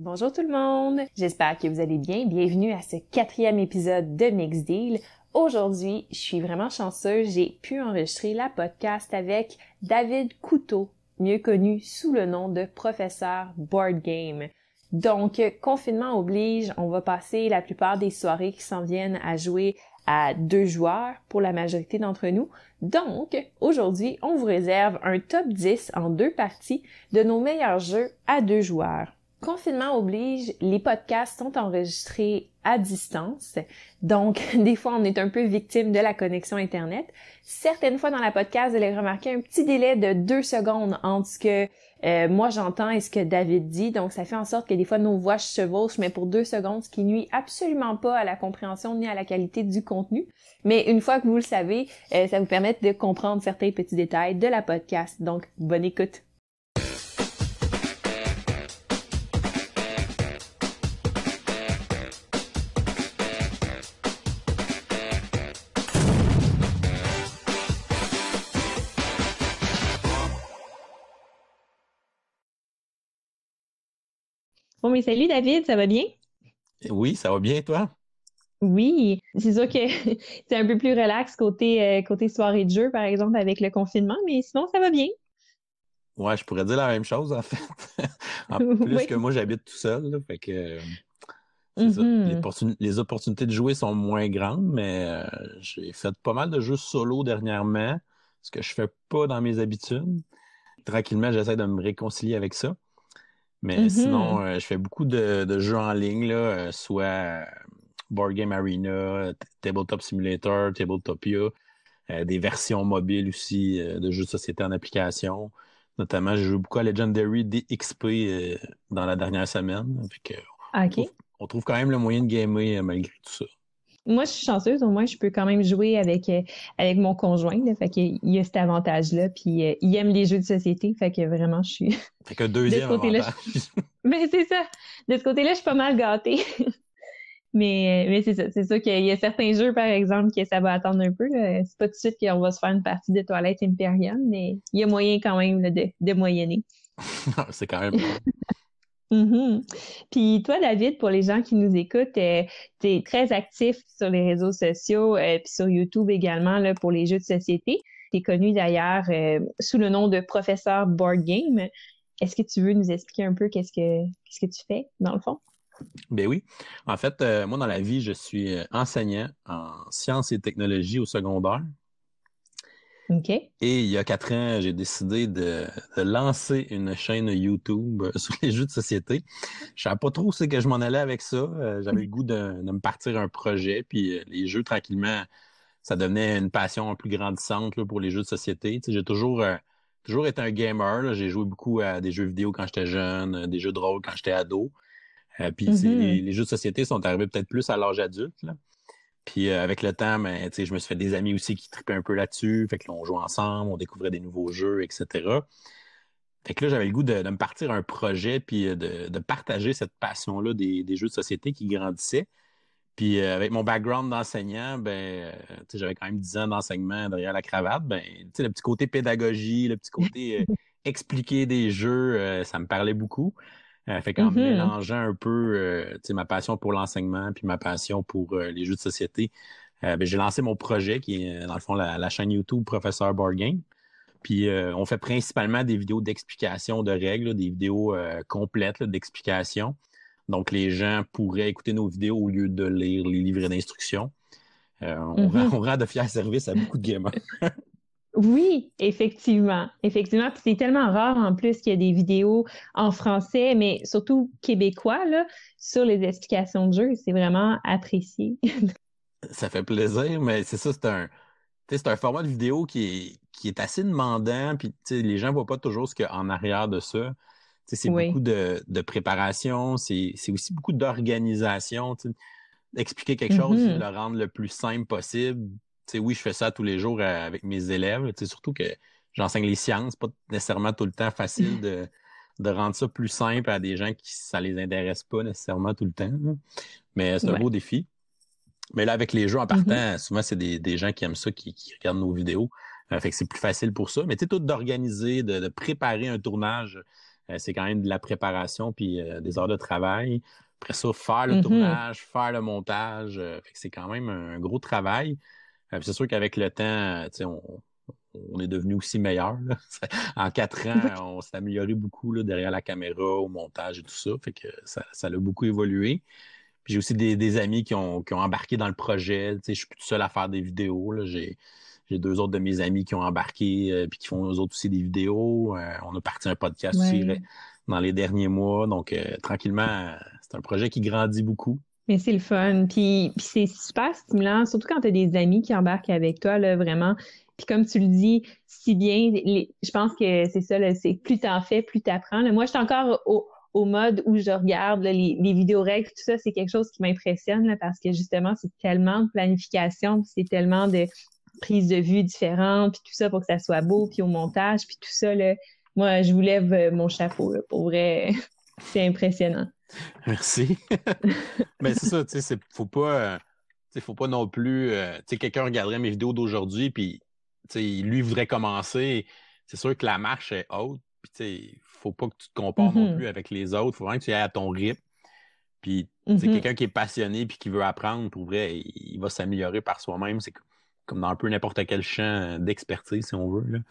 Bonjour tout le monde! J'espère que vous allez bien. Bienvenue à ce quatrième épisode de Mix Deal. Aujourd'hui, je suis vraiment chanceuse. J'ai pu enregistrer la podcast avec David Couteau, mieux connu sous le nom de professeur Board Game. Donc, confinement oblige, on va passer la plupart des soirées qui s'en viennent à jouer à deux joueurs pour la majorité d'entre nous. Donc, aujourd'hui, on vous réserve un top 10 en deux parties de nos meilleurs jeux à deux joueurs. Confinement oblige, les podcasts sont enregistrés à distance. Donc, des fois, on est un peu victime de la connexion Internet. Certaines fois dans la podcast, vous allez remarquer un petit délai de deux secondes entre ce que euh, moi j'entends et ce que David dit. Donc, ça fait en sorte que des fois, nos voix se chevauchent, mais pour deux secondes, ce qui nuit absolument pas à la compréhension ni à la qualité du contenu. Mais une fois que vous le savez, euh, ça vous permet de comprendre certains petits détails de la podcast. Donc, bonne écoute. Bon, mais salut David, ça va bien? Oui, ça va bien, toi? Oui, c'est sûr que c'est un peu plus relax côté, euh, côté soirée de jeu, par exemple, avec le confinement, mais sinon, ça va bien. Ouais, je pourrais dire la même chose, en fait. en plus que moi, j'habite tout seul, fait que mm-hmm. Les, opportunités de jouer sont moins grandes, mais euh, j'ai fait pas mal de jeux solo dernièrement, ce que je fais pas dans mes habitudes. Tranquillement, j'essaie de me réconcilier avec ça. Mais mm-hmm. sinon, euh, je fais beaucoup de, jeux en ligne, là, euh, soit euh, Board Game Arena, Tabletop Simulator, Tabletopia, des versions mobiles aussi de jeux de société en application. Notamment, j'ai joué beaucoup à Legendary DXP dans la dernière semaine. on, trouve, quand même le moyen de gamer malgré tout ça. Moi, je suis chanceuse, au moins, je peux quand même jouer avec, euh, avec mon conjoint. Là, fait qu'il y a cet avantage-là. Puis euh, il aime les jeux de société. Fait que vraiment, je suis. Fait que deuxième avantage. Mais c'est ça. De ce côté-là, je suis pas mal gâtée. mais euh, mais c'est ça. C'est sûr qu'il y a certains jeux, par exemple, que ça va attendre un peu. C'est pas tout de suite qu'on va se faire une partie de toilette impériale, mais il y a moyen quand même de, de moyenner. c'est quand même. Mm-hmm. Puis toi, David, pour les gens qui nous écoutent, euh, tu es très actif sur les réseaux sociaux, euh, puis sur YouTube également là, pour les jeux de société. Tu es connu d'ailleurs euh, sous le nom de professeur Board Game. Est-ce que tu veux nous expliquer un peu qu'est-ce que qu'est-ce que tu fais dans le fond? Ben oui. En fait, moi, dans la vie, je suis enseignant en sciences et technologies au secondaire. Et il y a quatre ans, j'ai décidé de, lancer une chaîne YouTube euh, sur les jeux de société. Je savais pas trop ce que je m'en allais avec ça. Euh, j'avais le goût de, me partir un projet, puis euh, les jeux, tranquillement, ça devenait une passion plus grandissante pour les jeux de société. j'ai toujours, toujours été un gamer. J'ai joué beaucoup à des jeux vidéo quand j'étais jeune, des jeux de rôle quand j'étais ado. puis mm-hmm. les, les, jeux de société sont arrivés peut-être plus à l'âge adulte. Là. Puis euh, avec le temps, ben, je me suis fait des amis aussi qui tripaient un peu là-dessus. Fait que là, on jouait ensemble, on découvrait des nouveaux jeux, etc. Fait que là, j'avais le goût de, me partir un projet puis euh, de, partager cette passion-là des, jeux de société qui grandissaient. Puis euh, avec mon background d'enseignant, ben, j'avais quand même 10 ans d'enseignement derrière la cravate. Ben, le petit côté pédagogie, le petit côté expliquer des jeux, ça me parlait beaucoup. Euh, fait qu'en mm-hmm. mélangeant un peu euh, ma passion pour l'enseignement puis ma passion pour euh, les jeux de société, ben, j'ai lancé mon projet qui est dans le fond la, chaîne YouTube Professeur Board Game. Puis on fait principalement des vidéos d'explication de règles, des vidéos complètes d'explication. Donc les gens pourraient écouter nos vidéos au lieu de lire les livres d'instruction. on, mm-hmm. on, rend, de fiers services à beaucoup de gamers. Oui, effectivement. Effectivement. c'est tellement rare en plus qu'il y a des vidéos en français, mais surtout québécois, là, sur les explications de jeu. C'est vraiment apprécié. ça fait plaisir, mais c'est ça, c'est un. C'est un format de vidéo qui est, qui est assez demandant, puis les gens ne voient pas toujours ce qu'il y a en arrière de ça. C'est beaucoup de, de préparation, c'est aussi beaucoup d'organisation. Expliquer quelque chose, mm-hmm. le rendre le plus simple possible, oui, je fais ça tous les jours euh, avec mes élèves. Surtout que j'enseigne les sciences, pas nécessairement tout le temps facile de, de rendre ça plus simple à des gens qui ça les intéresse pas nécessairement tout le temps. Mais c'est un beau défi. Mais là, avec les jeux en partant, mm-hmm. souvent, c'est des, des, gens qui aiment ça, qui, regardent nos vidéos. Euh, fait que c'est plus facile pour ça. Mais tu sais, tout d'organiser, de, préparer un tournage c'est quand même de la préparation puis des heures de travail. Après ça, faire le mm-hmm. tournage, faire le montage, c'est quand même un gros travail. C'est sûr qu'avec le temps, on, on est devenu aussi meilleur. en quatre ans, on s'est amélioré beaucoup là, derrière la caméra, au montage et tout ça. Fait que ça, ça a beaucoup évolué. J'ai aussi des, amis qui ont, embarqué dans le projet. Je suis plus tout seul à faire des vidéos. J'ai deux autres de mes amis qui ont embarqué et euh, qui font eux autres aussi des vidéos. Euh, on a parti un podcast aussi dans les derniers mois. Donc, euh, tranquillement, c'est un projet qui grandit beaucoup. Mais c'est le fun. Puis, c'est super stimulant, surtout quand tu as des amis qui embarquent avec toi, là, vraiment. Puis comme tu le dis si bien, je pense que c'est ça, c'est plus t'en fais, plus t'apprends. Moi, je suis encore au, mode où je regarde les, vidéos règles, tout ça, c'est quelque chose qui m'impressionne parce que justement, c'est tellement de planification, c'est tellement de prises de vue différentes, puis tout ça pour que ça soit beau, puis au montage, puis tout ça, là, moi, je vous lève euh, mon chapeau. pour vrai, c'est impressionnant. Merci. Mais c'est ça, tu sais, faut pas... Euh, faut pas non plus. Euh, tu sais, quelqu'un regarderait mes vidéos d'aujourd'hui, puis lui voudrait commencer. C'est sûr que la marche est haute. Puis, il faut pas que tu te compares non mm-hmm. plus avec les autres. Il faut vraiment que tu ailles à ton rythme. Puis, mm-hmm. quelqu'un qui est passionné puis qui veut apprendre, pour vrai, il, va s'améliorer par soi-même. C'est comme dans un peu n'importe quel champ d'expertise, si on veut.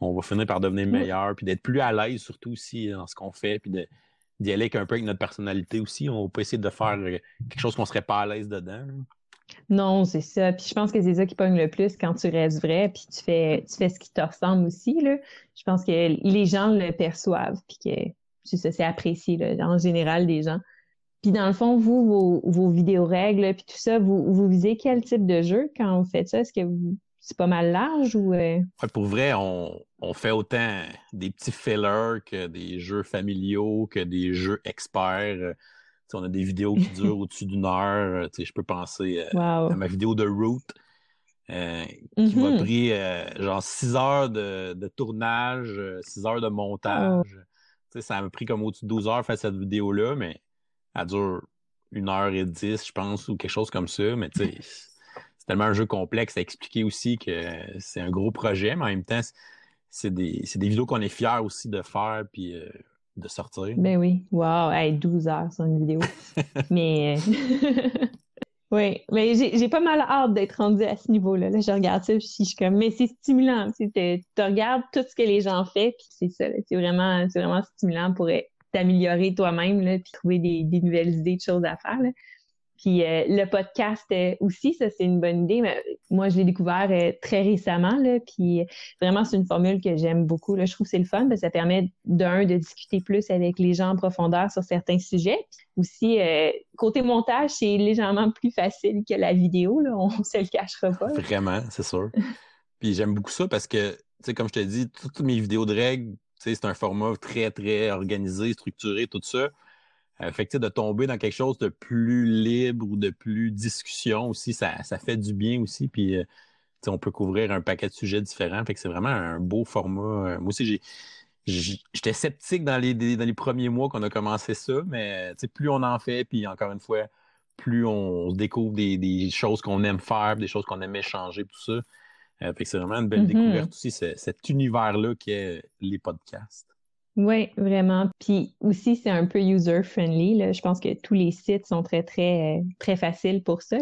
On va finir par devenir meilleur, puis d'être plus à l'aise, surtout aussi dans ce qu'on fait, puis d'y aller un peu avec notre personnalité aussi. On va pas essayer de faire euh, quelque chose qu'on serait pas à l'aise dedans. Non, c'est ça. Puis je pense que c'est ça qui pogne le plus quand tu restes vrai, puis tu fais, tu fais ce qui te ressemble aussi. Là. Je pense que les gens le perçoivent, puis que c'est c'est apprécié là, en général des gens. Puis dans le fond, vous, vos, vidéos règles, puis tout ça, vous, vous visez quel type de jeu quand vous faites ça? Est-ce que c'est pas mal large ou. Euh? pour vrai, on, on, fait autant des petits fillers que des jeux familiaux, que des jeux experts on a des vidéos qui durent au-dessus d'une heure. Euh, je peux penser euh, à ma vidéo de Root. Euh, qui m'a mm-hmm. pris genre six heures de, tournage, six heures de montage. Oh. Ça m'a pris comme au-dessus de 12 heures faire cette vidéo-là, mais elle dure une heure et dix, je pense, ou quelque chose comme ça. Mais c'est tellement un jeu complexe à expliquer aussi que c'est un gros projet, mais en même temps, c'est des, des, vidéos qu'on est fiers aussi de faire. Puis de sortir. Ben oui. Wow, hey, 12 heures sur une vidéo. mais euh, oui, mais j'ai pas mal hâte d'être rendue à ce niveau-là. Là, je regarde ça, puis je suis comme, mais c'est stimulant. Tu regardes tout ce que les gens font, puis c'est ça. C'est vraiment, vraiment stimulant pour t'améliorer toi-même, puis trouver des, des, nouvelles idées de choses à faire. Là. Puis euh, le podcast euh, aussi, ça c'est une bonne idée. Mais moi, je l'ai découvert euh, très récemment. Là, puis vraiment, c'est une formule que j'aime beaucoup. Là. Je trouve que c'est le fun. Parce que ça permet d'un de discuter plus avec les gens en profondeur sur certains sujets. Aussi, côté montage, c'est légèrement plus facile que la vidéo. Là. On ne se le cachera pas. Vraiment, c'est sûr. puis j'aime beaucoup ça parce que, tu sais, comme je te dis, toutes mes vidéos de règles, c'est un format très, très organisé, structuré, tout ça. Euh, fait que, de tomber dans quelque chose de plus libre ou de plus discussion aussi, ça, ça fait du bien aussi. Puis, euh, on peut couvrir un paquet de sujets différents. Fait que c'est vraiment un beau format. Euh, moi aussi, j'ai, j'étais sceptique dans les, dans les premiers mois qu'on a commencé ça, mais plus on en fait, puis encore une fois, plus on, découvre des, choses qu'on aime faire, des choses qu'on aime échanger, tout ça. fait que c'est vraiment une belle mm-hmm. découverte aussi, cet univers-là qui est les podcasts. Oui, vraiment. Puis aussi, c'est un peu user-friendly. Je pense que tous les sites sont très, très, très faciles pour ça.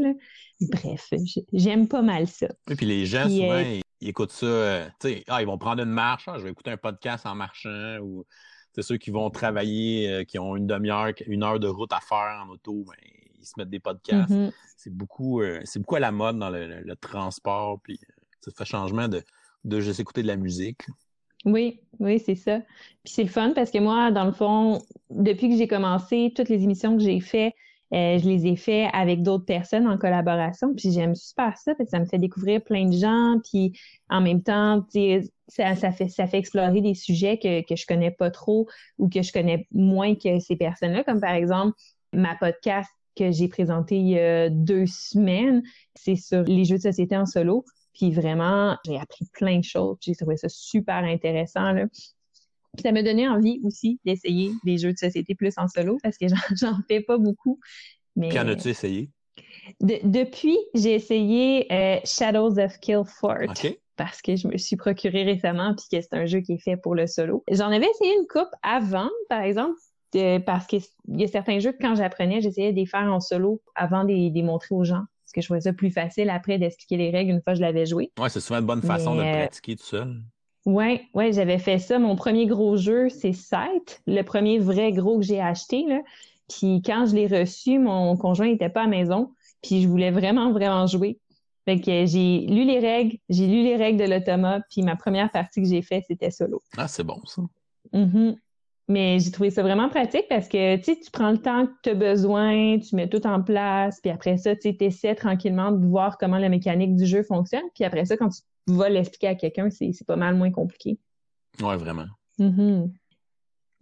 Bref, j'aime pas mal ça. Et puis les gens, souvent, euh, ils, écoutent ça, euh, tu sais, ah, ils vont prendre une marche, ah, je vais écouter un podcast en marchant, ou c'est ceux qui vont travailler, euh, qui ont une demi-heure, une heure de route à faire en auto, ben, ils se mettent des podcasts. Mm-hmm. C'est beaucoup, c'est beaucoup à la mode dans le, transport, puis ça fait changement de, de juste écouter de la musique. Oui, oui, c'est ça. Puis c'est le fun parce que moi, dans le fond, depuis que j'ai commencé, toutes les émissions que j'ai faites, euh, je les ai faites avec d'autres personnes en collaboration. Puis j'aime super ça que ça me fait découvrir plein de gens. Puis en même temps, ça, ça, fait, ça fait explorer des sujets que, que je connais pas trop ou que je connais moins que ces personnes-là. Comme par exemple, ma podcast que j'ai présenté il y a deux semaines, c'est sur les jeux de société en solo. Puis vraiment, j'ai appris plein de choses. J'ai trouvé ça super intéressant. Là. Puis ça m'a donné envie aussi d'essayer des jeux de société plus en solo parce que j'en fais pas beaucoup. Mais, Qu'en as-tu essayé? depuis, j'ai essayé euh, Shadows of Kill Fort. parce que je me suis procuré récemment puis que c'est un jeu qui est fait pour le solo. J'en avais essayé une coupe avant, par exemple, parce qu'il y a certains jeux que quand j'apprenais, j'essayais de les faire en solo avant de les montrer aux gens. Que je trouvais ça plus facile après d'expliquer les règles une fois que je l'avais joué. Ouais, c'est souvent une bonne façon de euh, pratiquer tout seul. Ouais, ouais, j'avais fait ça. Mon premier gros jeu, c'est Sight, le premier vrai gros que j'ai acheté. Là. Puis quand je l'ai reçu, mon conjoint n'était pas à la maison. Puis je voulais vraiment, vraiment jouer. Fait que j'ai lu les règles, j'ai lu les règles de l'automa, puis ma première partie que j'ai faite, c'était solo. Ah, c'est bon, ça. Mm-hmm. Mais j'ai trouvé ça vraiment pratique parce que tu prends le temps que tu as besoin, tu mets tout en place, puis après ça, tu essaies tranquillement de voir comment la mécanique du jeu fonctionne. Puis après ça, quand tu vas l'expliquer à quelqu'un, c'est pas mal moins compliqué. Ouais, vraiment. Mm-hmm.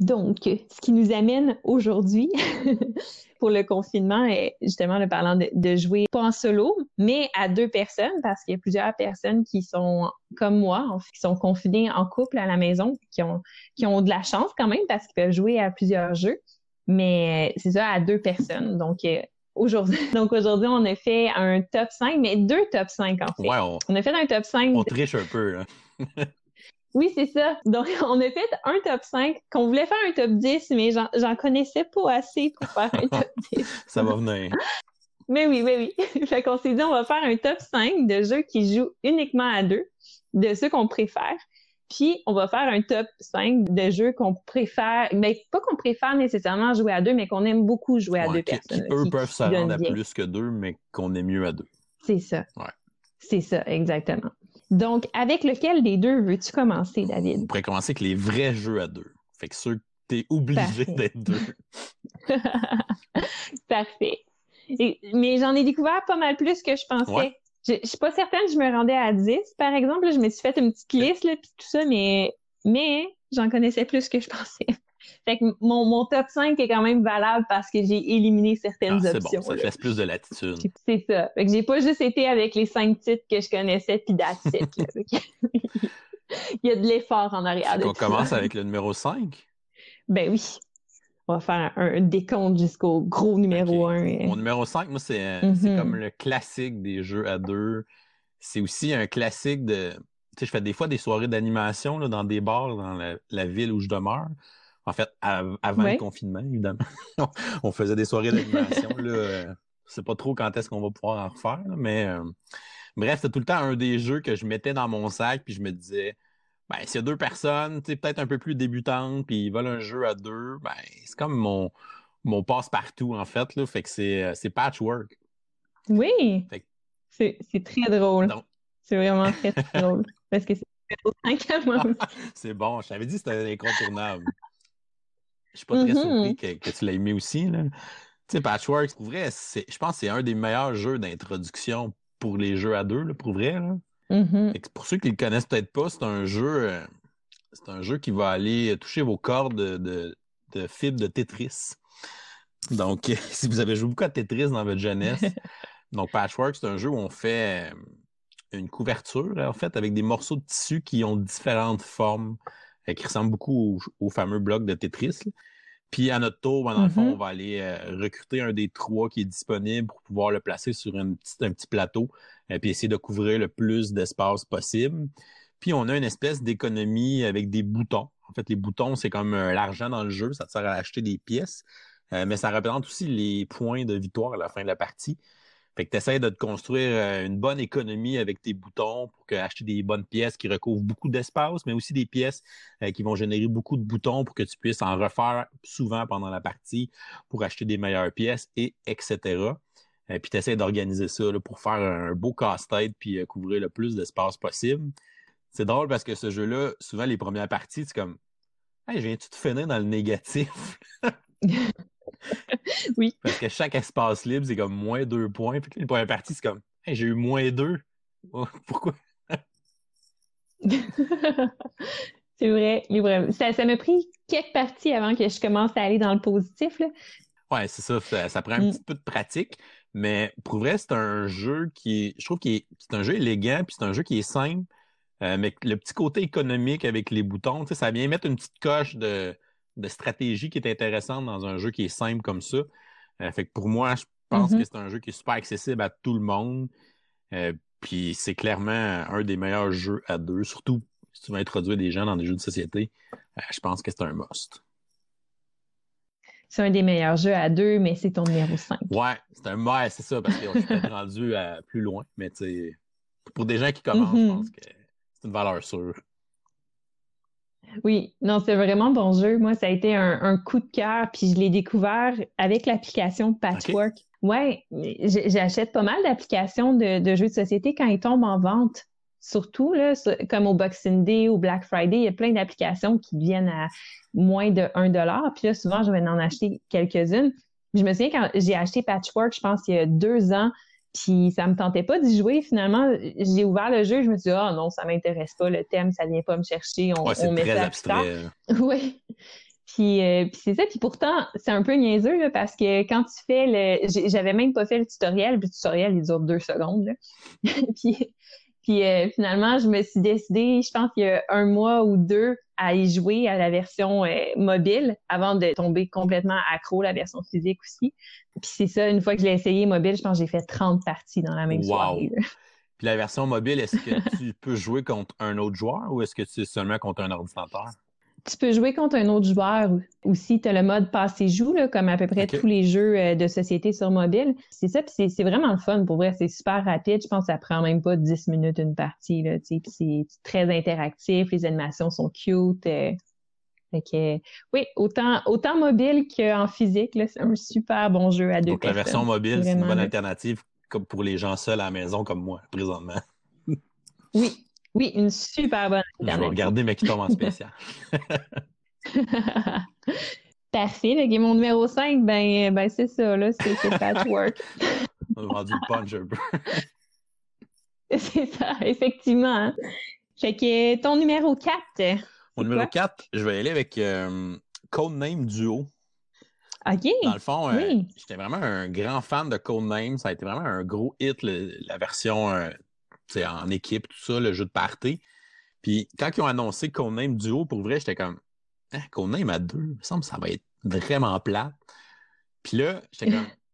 Donc, ce qui nous amène aujourd'hui pour le confinement est justement le parlant de, jouer pas en solo, mais à deux personnes, parce qu'il y a plusieurs personnes qui sont comme moi, qui sont confinées en couple à la maison, qui ont, qui ont de la chance quand même parce qu'ils peuvent jouer à plusieurs jeux. Mais c'est ça, à deux personnes. Donc, euh, aujourd'hui. Donc aujourd'hui, on a fait un top 5, mais deux top 5 en fait. on... on... a fait un top 5. On triche un peu, là. Oui, c'est ça. Donc, on a fait un top 5 qu'on voulait faire un top 10, mais j'en connaissais pas assez pour faire un top 10. ça va venir. Mais oui, mais oui. fait qu'on s'est dit, on va faire un top 5 de jeux qui jouent uniquement à deux, de ceux qu'on préfère. Puis, on va faire un top 5 de jeux qu'on préfère, mais pas qu'on préfère nécessairement jouer à deux, mais qu'on aime beaucoup jouer à deux personnes. eux peuvent se rendre à plus que deux, mais qu'on est mieux à deux. C'est ça. Ouais. C'est ça, exactement. Donc, avec lequel des deux veux-tu commencer, David? On pourrait commencer avec les vrais jeux à deux. Fait que ceux que t'es obligé d'être deux. Parfait. mais j'en ai découvert pas mal plus que je pensais. Je, je suis pas certaine que je me rendais à 10, par exemple. je me suis fait une petite liste, là, puis tout ça, mais, mais j'en connaissais plus que je pensais. Fait que mon, mon, top 5 est quand même valable parce que j'ai éliminé certaines ah, options. Bon, ça te laisse plus de latitude. C'est ça. Fait que j'ai pas juste été avec les cinq titres que je connaissais puis d'attitude. Il y a de l'effort en arrière. On commence avec le numéro 5? Ben oui. On va faire un, décompte jusqu'au gros numéro 1. Mon numéro 5, moi, c'est mm-hmm. comme le classique des jeux à deux. C'est aussi un classique de. Tu sais, je fais des fois des soirées d'animation dans des bars dans la ville où je demeure. En fait, avant le confinement, évidemment. on faisait des soirées d'animation. Je sais pas trop quand est-ce qu'on va pouvoir en refaire, mais euh, bref, c'était tout le temps un des jeux que je mettais dans mon sac, puis je me disais, ben, s'il y a deux personnes, peut-être un peu plus débutantes, puis ils veulent un jeu à deux, ben, c'est comme mon, mon passe-partout, en fait, là. Fait que c'est, euh, patchwork. Oui. C'est, très drôle. C'est vraiment très, très drôle. Parce que c'est C'est bon, je t'avais dit que c'était incontournable. Je suis pas très surpris mm-hmm. que, tu l'aies aimé aussi. Tu sais, Patchwork, pour vrai, je pense que c'est un des meilleurs jeux d'introduction pour les jeux à deux, pour vrai. Mm-hmm. Pour ceux qui le connaissent peut-être pas, c'est un jeu. Euh, c'est un jeu qui va aller toucher vos cordes de, de, fibres de Tetris. Donc, si vous avez joué beaucoup à Tetris dans votre jeunesse, donc Patchwork, c'est un jeu où on fait euh, une couverture, en fait, avec des morceaux de tissu qui ont différentes formes. Euh, qui ressemble beaucoup au, fameux bloc de Tetris. Puis à notre tour, ben, dans le fond, mm-hmm. on va aller euh, recruter un des trois qui est disponible pour pouvoir le placer sur un petit plateau et euh, puis essayer de couvrir le plus d'espace possible. Puis on a une espèce d'économie avec des boutons. En fait, les boutons, c'est comme l'argent dans le jeu, ça te sert à acheter des pièces, mais ça représente aussi les points de victoire à la fin de la partie. Fait que tu essaies de te construire euh, une bonne économie avec tes boutons pour que, acheter des bonnes pièces qui recouvrent beaucoup d'espace, mais aussi des pièces euh, qui vont générer beaucoup de boutons pour que tu puisses en refaire souvent pendant la partie pour acheter des meilleures pièces et etc. Et euh, puis tu essaies d'organiser ça pour faire un beau casse-tête puis couvrir le plus d'espace possible. C'est drôle parce que ce jeu-là, souvent les premières parties, c'est comme Hey, viens-tu te finir dans le négatif? oui. Parce que chaque espace libre, c'est comme moins deux points. Puis la première partie, c'est comme j'ai eu moins deux. Oh, pourquoi? c'est vrai, Ça, m'a pris quelques parties avant que je commence à aller dans le positif. Là. Ouais, c'est ça, ça, prend un mm. petit peu de pratique. Mais pour vrai, c'est un jeu qui est. Je trouve qu'il c'est un jeu élégant, puis c'est un jeu qui est simple. Euh, mais le petit côté économique avec les boutons, ça vient mettre une petite coche de, de stratégie qui est intéressante dans un jeu qui est simple comme ça. Euh, fait que pour moi, je pense mm-hmm. que c'est un jeu qui est super accessible à tout le monde. Euh, Puis c'est clairement un des meilleurs jeux à deux, surtout si tu veux introduire des gens dans des jeux de société. Euh, je pense que c'est un must. C'est un des meilleurs jeux à deux, mais c'est ton numéro 5. Ouais, c'est un ouais, c'est ça, parce qu'on s'est rendu à plus loin. Mais tu pour des gens qui commencent, je mm-hmm. pense que c'est une valeur sûre. Oui, non, c'est vraiment bon jeu. Moi, ça a été un, coup de cœur, puis je l'ai découvert avec l'application Patchwork. Ouais, j'achète pas mal d'applications de, jeux de société quand ils tombent en vente. Surtout, là, comme au Boxing Day ou Black Friday, il y a plein d'applications qui viennent à moins de 1 dollar. Puis là, souvent, je vais en acheter quelques-unes. Je me souviens quand j'ai acheté Patchwork, je pense il y a deux ans, puis ça me tentait pas d'y jouer. Finalement, j'ai ouvert le jeu, je me suis dit, ah non, ça m'intéresse pas, le thème, ça vient pas me chercher. On, ouais, met ça abstrait. Oui. Puis, euh, puis c'est ça. Puis pourtant, c'est un peu niaiseux parce que quand tu fais le... J'avais même pas fait le tutoriel. Puis le tutoriel, il dure deux secondes. puis puis euh, finalement, je me suis décidée, je pense qu'il y a un mois ou deux, à y jouer à la version euh, mobile avant de tomber complètement accro, la version physique aussi. Puis c'est ça, une fois que je l'ai essayé mobile, je pense que j'ai fait 30 parties dans la même soirée. Puis la version mobile, est-ce que tu peux jouer contre un autre joueur ou est-ce que c'est seulement contre un ordinateur? Tu peux jouer contre un autre joueur aussi. Tu as le mode passé-joue, comme à peu près tous les jeux euh, de société sur mobile. C'est ça, puis c'est vraiment le fun. Pour vrai, c'est super rapide. Je pense que ça prend même pas 10 minutes une partie. Là, c'est très interactif. Les animations sont cute. Euh. fait oui, autant, autant mobile qu'en physique, c'est un super bon jeu à deux Donc, la version mobile, c'est une bonne alternative comme pour les gens seuls à la maison comme moi, présentement. oui, oui, une super bonne Je vais regarder mais qui tombe en spécial. Parfait. Donc, mon numéro 5, ben, ben c'est ça, là, c'est Patchwork. On a vendu le punch un peu. c'est ça, effectivement. Hein. Fait que ton numéro 4. Mon numéro 4, je vais aller avec euh, Codename Duo. OK. Dans le fond, euh, j'étais vraiment un grand fan de Codename. Ça a été vraiment un gros hit, la version euh, en équipe, tout ça, le jeu de party. Puis quand ils ont annoncé Codename Duo, pour vrai, j'étais comme hein, Codename à deux, il me semble que ça va être vraiment plat. Puis là, j'étais comme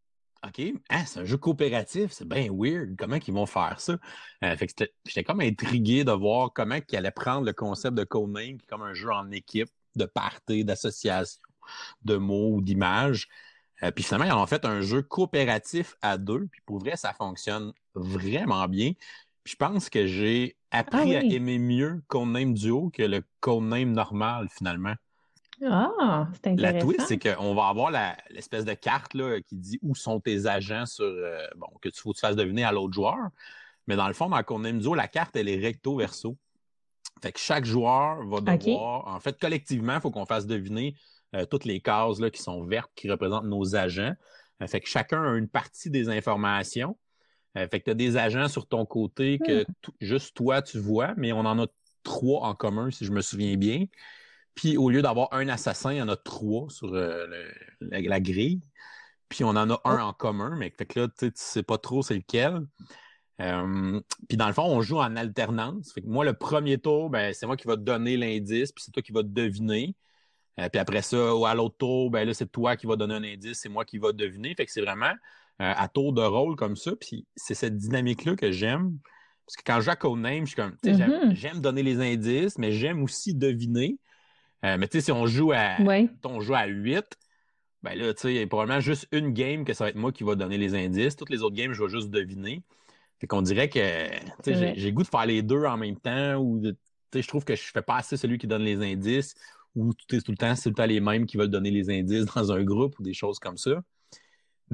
OK, hein, c'est un jeu coopératif, c'est bien weird. Comment ils vont faire ça? Euh, fait que j'étais comme intrigué de voir comment ils allaient prendre le concept de Codename, qui est comme un jeu en équipe, de party, d'association, de mots ou d'images. Euh, puis finalement, ils ont fait un jeu coopératif à deux. Puis pour vrai, ça fonctionne vraiment bien je pense que j'ai appris ah à aimer mieux Codename Duo que le Codename normal, finalement. Ah, c'est intéressant. La twist, c'est qu'on va avoir l'espèce de carte là, qui dit où sont tes agents sur euh, bon, que tu faut que tu fasses deviner à l'autre joueur. Mais dans le fond, dans Codename Duo, la carte, elle est recto verso. Fait que chaque joueur va devoir, en fait, collectivement, il faut qu'on fasse deviner euh, toutes les cases là, qui sont vertes, qui représentent nos agents. Euh, fait que chacun a une partie des informations. Euh, fait que tu as des agents sur ton côté que hmm. juste toi, tu vois, mais on en a trois en commun, si je me souviens bien. Puis au lieu d'avoir un assassin, il y en a trois sur euh, la, grille. Puis on en a un oh. en commun, mais fait que là, tu sais pas trop c'est lequel. Euh, puis dans le fond, on joue en alternance. Fait que moi, le premier tour, ben, c'est moi qui va te donner l'indice, puis c'est toi qui vas te deviner. puis après ça, ou à l'autre tour, ben là, c'est toi qui vas donner un indice, c'est moi qui va deviner. Fait que c'est vraiment à tour de rôle comme ça. Puis c'est cette dynamique-là que j'aime. Parce que quand je joue à Codename, je suis comme, mm-hmm. j'aime donner les indices, mais j'aime aussi deviner. Euh, mais tu sais, si on joue à, on joue à 8, ben là, tu sais, il y a probablement juste une game que ça va être moi qui va donner les indices. Toutes les autres games, je vais juste deviner. Fait qu'on dirait que, tu sais, j'ai goût de faire les deux en même temps ou tu sais, je trouve que je fais pas assez celui qui donne les indices ou tout, tout le temps, c'est tout le temps les mêmes qui veulent donner les indices dans un groupe ou des choses comme ça.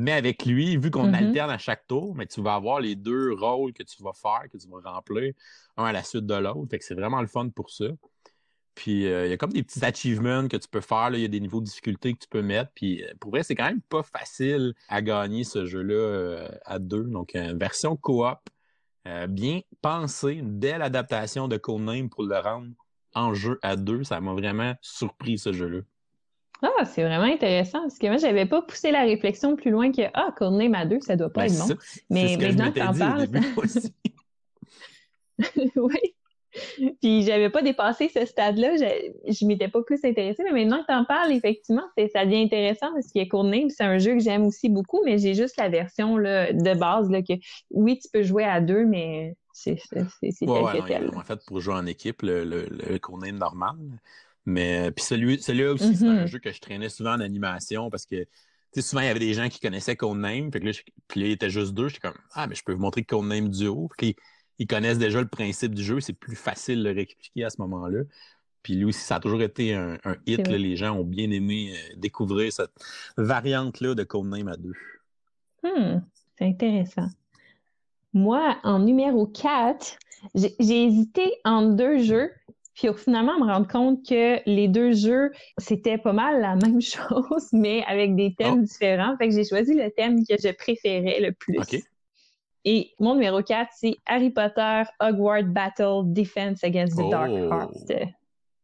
Mais avec lui, vu qu'on mm-hmm. alterne à chaque tour, mais tu vas avoir les deux rôles que tu vas faire, que tu vas remplir, un à la suite de l'autre. Fait que c'est vraiment le fun pour ça. Puis euh, il y a comme des petits achievements que tu peux faire. Il y a des niveaux de difficulté que tu peux mettre. Puis euh, pour vrai, c'est quand même pas facile à gagner ce jeu-là euh, à deux. Donc, version coop, bien pensée, une belle adaptation de Codename pour le rendre en jeu à deux. Ça m'a vraiment surpris ce jeu-là. Ah, c'est vraiment intéressant parce que moi, j'avais pas poussé la réflexion plus loin que Ah, Codename à deux, ça doit pas ben, être bon. Mais maintenant que t'en parles. oui. Puis j'avais pas dépassé ce stade-là, je, je m'étais pas plus intéressée, mais maintenant que t'en parles, effectivement, ça devient intéressant parce que Codename, c'est un jeu que j'aime aussi beaucoup, mais j'ai juste la version là, de base là, que oui, tu peux jouer à deux, mais compétitif. C'est ouais, En fait, pour jouer en équipe, le, le, le normal. Mais puis celui, celui-là aussi, c'est un mm-hmm. jeu que je traînais souvent en animation parce que souvent, il y avait des gens qui connaissaient Codename. Que là, puis là, il était juste deux. J'étais comme, ah, mais je peux vous montrer Codename Duo. Puis ils connaissent déjà le principe du jeu. C'est plus facile de le réexpliquer à ce moment-là. Puis lui aussi, ça a toujours été un, hit. les gens ont bien aimé euh, découvrir cette variante-là de Codename à deux. Hmm, c'est intéressant. Moi, en numéro 4, j'ai hésité entre deux jeux puis finalement, me rendre compte que les deux jeux, c'était pas mal la même chose, mais avec des thèmes oh. différents. Fait que j'ai choisi le thème que je préférais le plus. Et mon numéro 4, c'est Harry Potter Hogwarts Battle Defense Against the Dark oh. Arts.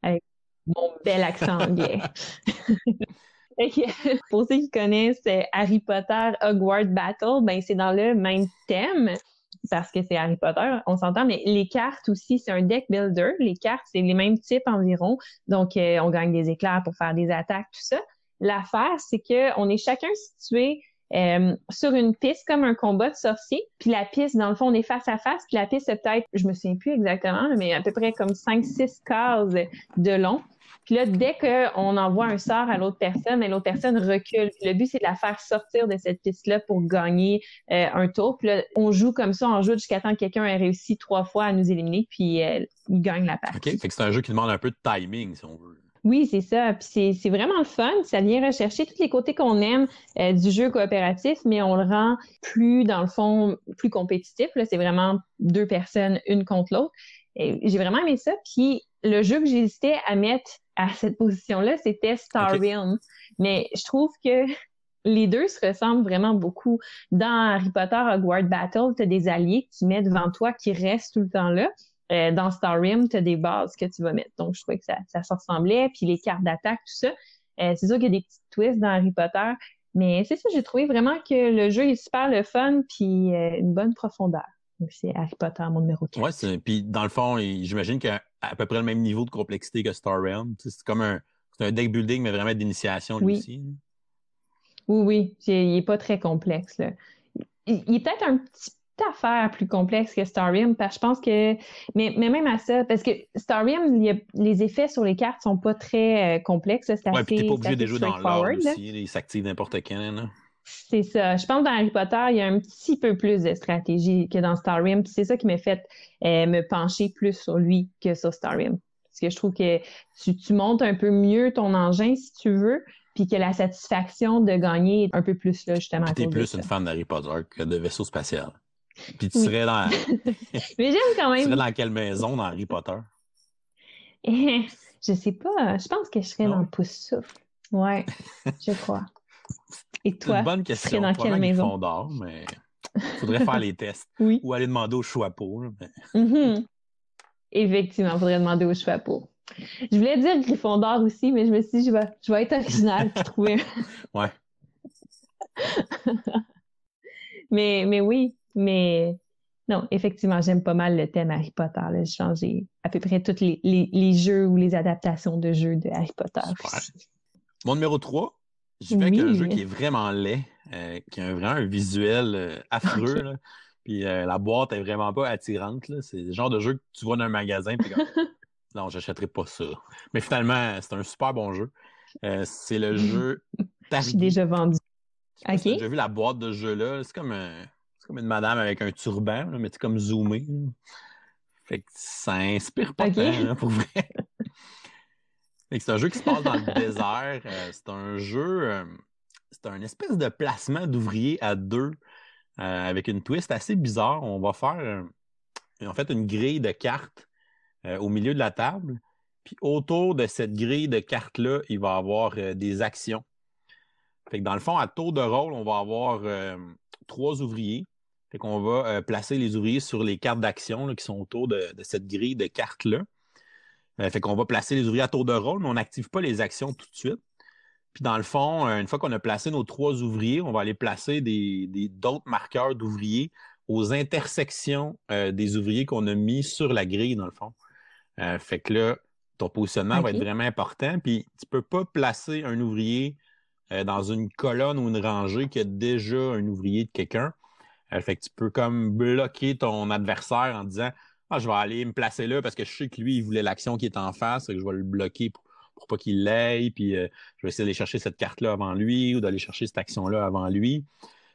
Avec mon bel accent anglais. Pour ceux qui connaissent Harry Potter Hogwarts Battle, ben c'est dans le même thème parce que c'est Harry Potter, on s'entend, mais les cartes aussi, c'est un deck builder. Les cartes, c'est les mêmes types environ. Donc, euh, on gagne des éclairs pour faire des attaques, tout ça. L'affaire, c'est qu'on est chacun situé euh, sur une piste comme un combat de sorcier. Puis la piste, dans le fond, on est face à face. Puis la piste, c'est peut-être, je me souviens plus exactement, mais à peu près comme 5-6 cases de long. Puis là, dès qu'on envoie un sort à l'autre personne, l'autre personne recule. le but, c'est de la faire sortir de cette piste-là pour gagner euh, un tour. Puis là, on joue comme ça, on joue jusqu'à temps que quelqu'un ait réussi trois fois à nous éliminer, puis euh, il gagne la partie. OK, fait que c'est un jeu qui demande un peu de timing, si on veut. Oui, c'est ça. Puis c'est vraiment le fun. Ça vient rechercher tous les côtés qu'on aime euh, du jeu coopératif, mais on le rend plus, dans le fond, plus compétitif. C'est vraiment deux personnes, une contre l'autre. J'ai vraiment aimé ça. Puis le jeu que j'hésitais à mettre à cette position-là, c'était Star Realm. Mais je trouve que les deux se ressemblent vraiment beaucoup. Dans Harry Potter Hogwarts Battle, tu as des alliés que tu mets devant toi qui restent tout le temps là. Euh, dans Star Realm, tu as des bases que tu vas mettre. Donc, je trouvais que ça, ça se ressemblait. Puis les cartes d'attaque, tout ça. Euh, c'est sûr qu'il y a des petits twists dans Harry Potter. Mais c'est ça, j'ai trouvé vraiment que le jeu est super le fun puis euh, une bonne profondeur. C'est Harry Potter, mon numéro 4. Ouais, puis dans le fond, j'imagine qu'à à peu près le même niveau de complexité que Star Realm. C'est comme un, un deck building, mais vraiment d'initiation lui aussi. Oui, oui. Il n'est pas très complexe. Là. Il, est peut-être un petit affaire plus complexe que Star Realm, parce que je pense que. Mais, mais même à ça, parce que Star Realm, les effets sur les cartes sont pas très euh, complexes. C'est ouais, puis t'es pas obligé de jouer dans l'ordre aussi. Il s'active n'importe quand. C'est ça. Je pense que dans Harry Potter, il y a un petit peu plus de stratégie que dans Star Realm. C'est ça qui m'a fait euh, me pencher plus sur lui que sur Star Realm. Parce que je trouve que tu, tu montes un peu mieux ton engin si tu veux, puis que la satisfaction de gagner est un peu plus là, justement. Tu es plus une fan d'Harry Potter que de vaisseau spatial. Puis tu serais dans. Mais j'aime quand même. Tu serais dans quelle maison dans Harry Potter? je sais pas. Je pense que je serais dans le pouce souffle. Ouais, je crois. Et toi, une bonne question. dans quelle maison? d'or, mais il faudrait faire les tests. Oui. Ou aller demander au chapeau. Mm-hmm. Effectivement, il faudrait demander au chapeau. Je voulais dire Gryffondor aussi, mais je me suis dit, je vais, je vais être original et trouver. ouais. mais, mais oui, mais non, effectivement, j'aime pas mal le thème Harry Potter. J'ai changé à peu près tous les, les, jeux ou les adaptations de jeux de Harry Potter. Mon numéro 3, je vais avec un jeu qui est vraiment laid, euh, qui a vraiment un visuel euh, affreux. Puis euh, la boîte est vraiment pas attirante. C'est le genre de jeu que tu vois dans un magasin. Puis comme, non, j'achèterai pas ça. Mais finalement, c'est un super bon jeu. c'est le jeu Je suis déjà vendu. J'ai vu la boîte de jeu-là. C'est comme, comme une madame avec un turban, mais c'est comme zoomé. Fait que ça inspire pas tant, pour vrai. C'est un jeu qui se passe dans le désert. Euh, c'est un jeu, euh, c'est un espèce de placement d'ouvriers à deux euh, avec une twist assez bizarre. On va faire en fait une grille de cartes au milieu de la table. Puis autour de cette grille de cartes-là, il va y avoir des actions. Fait que dans le fond, à tour de rôle, on va avoir trois ouvriers. Fait qu'on va placer les ouvriers sur les cartes d'action qui sont autour de cette grille de cartes-là. Euh, fait qu'on va placer les ouvriers à tour de rôle, mais on n'active pas les actions tout de suite. Puis dans le fond, euh, une fois qu'on a placé nos trois ouvriers, on va aller placer des, d'autres marqueurs d'ouvriers aux intersections euh, des ouvriers qu'on a mis sur la grille, dans le fond. fait que là, ton positionnement va être vraiment important. Puis tu peux pas placer un ouvrier dans une colonne ou une rangée qui a déjà un ouvrier de quelqu'un. Fait que tu peux comme bloquer ton adversaire en disant Ah, je vais aller me placer là parce que je sais que lui, il voulait l'action qui est en face, que je vais le bloquer pour, pas qu'il l'aille, puis je vais essayer d'aller chercher cette carte-là avant lui ou d'aller chercher cette action-là avant lui.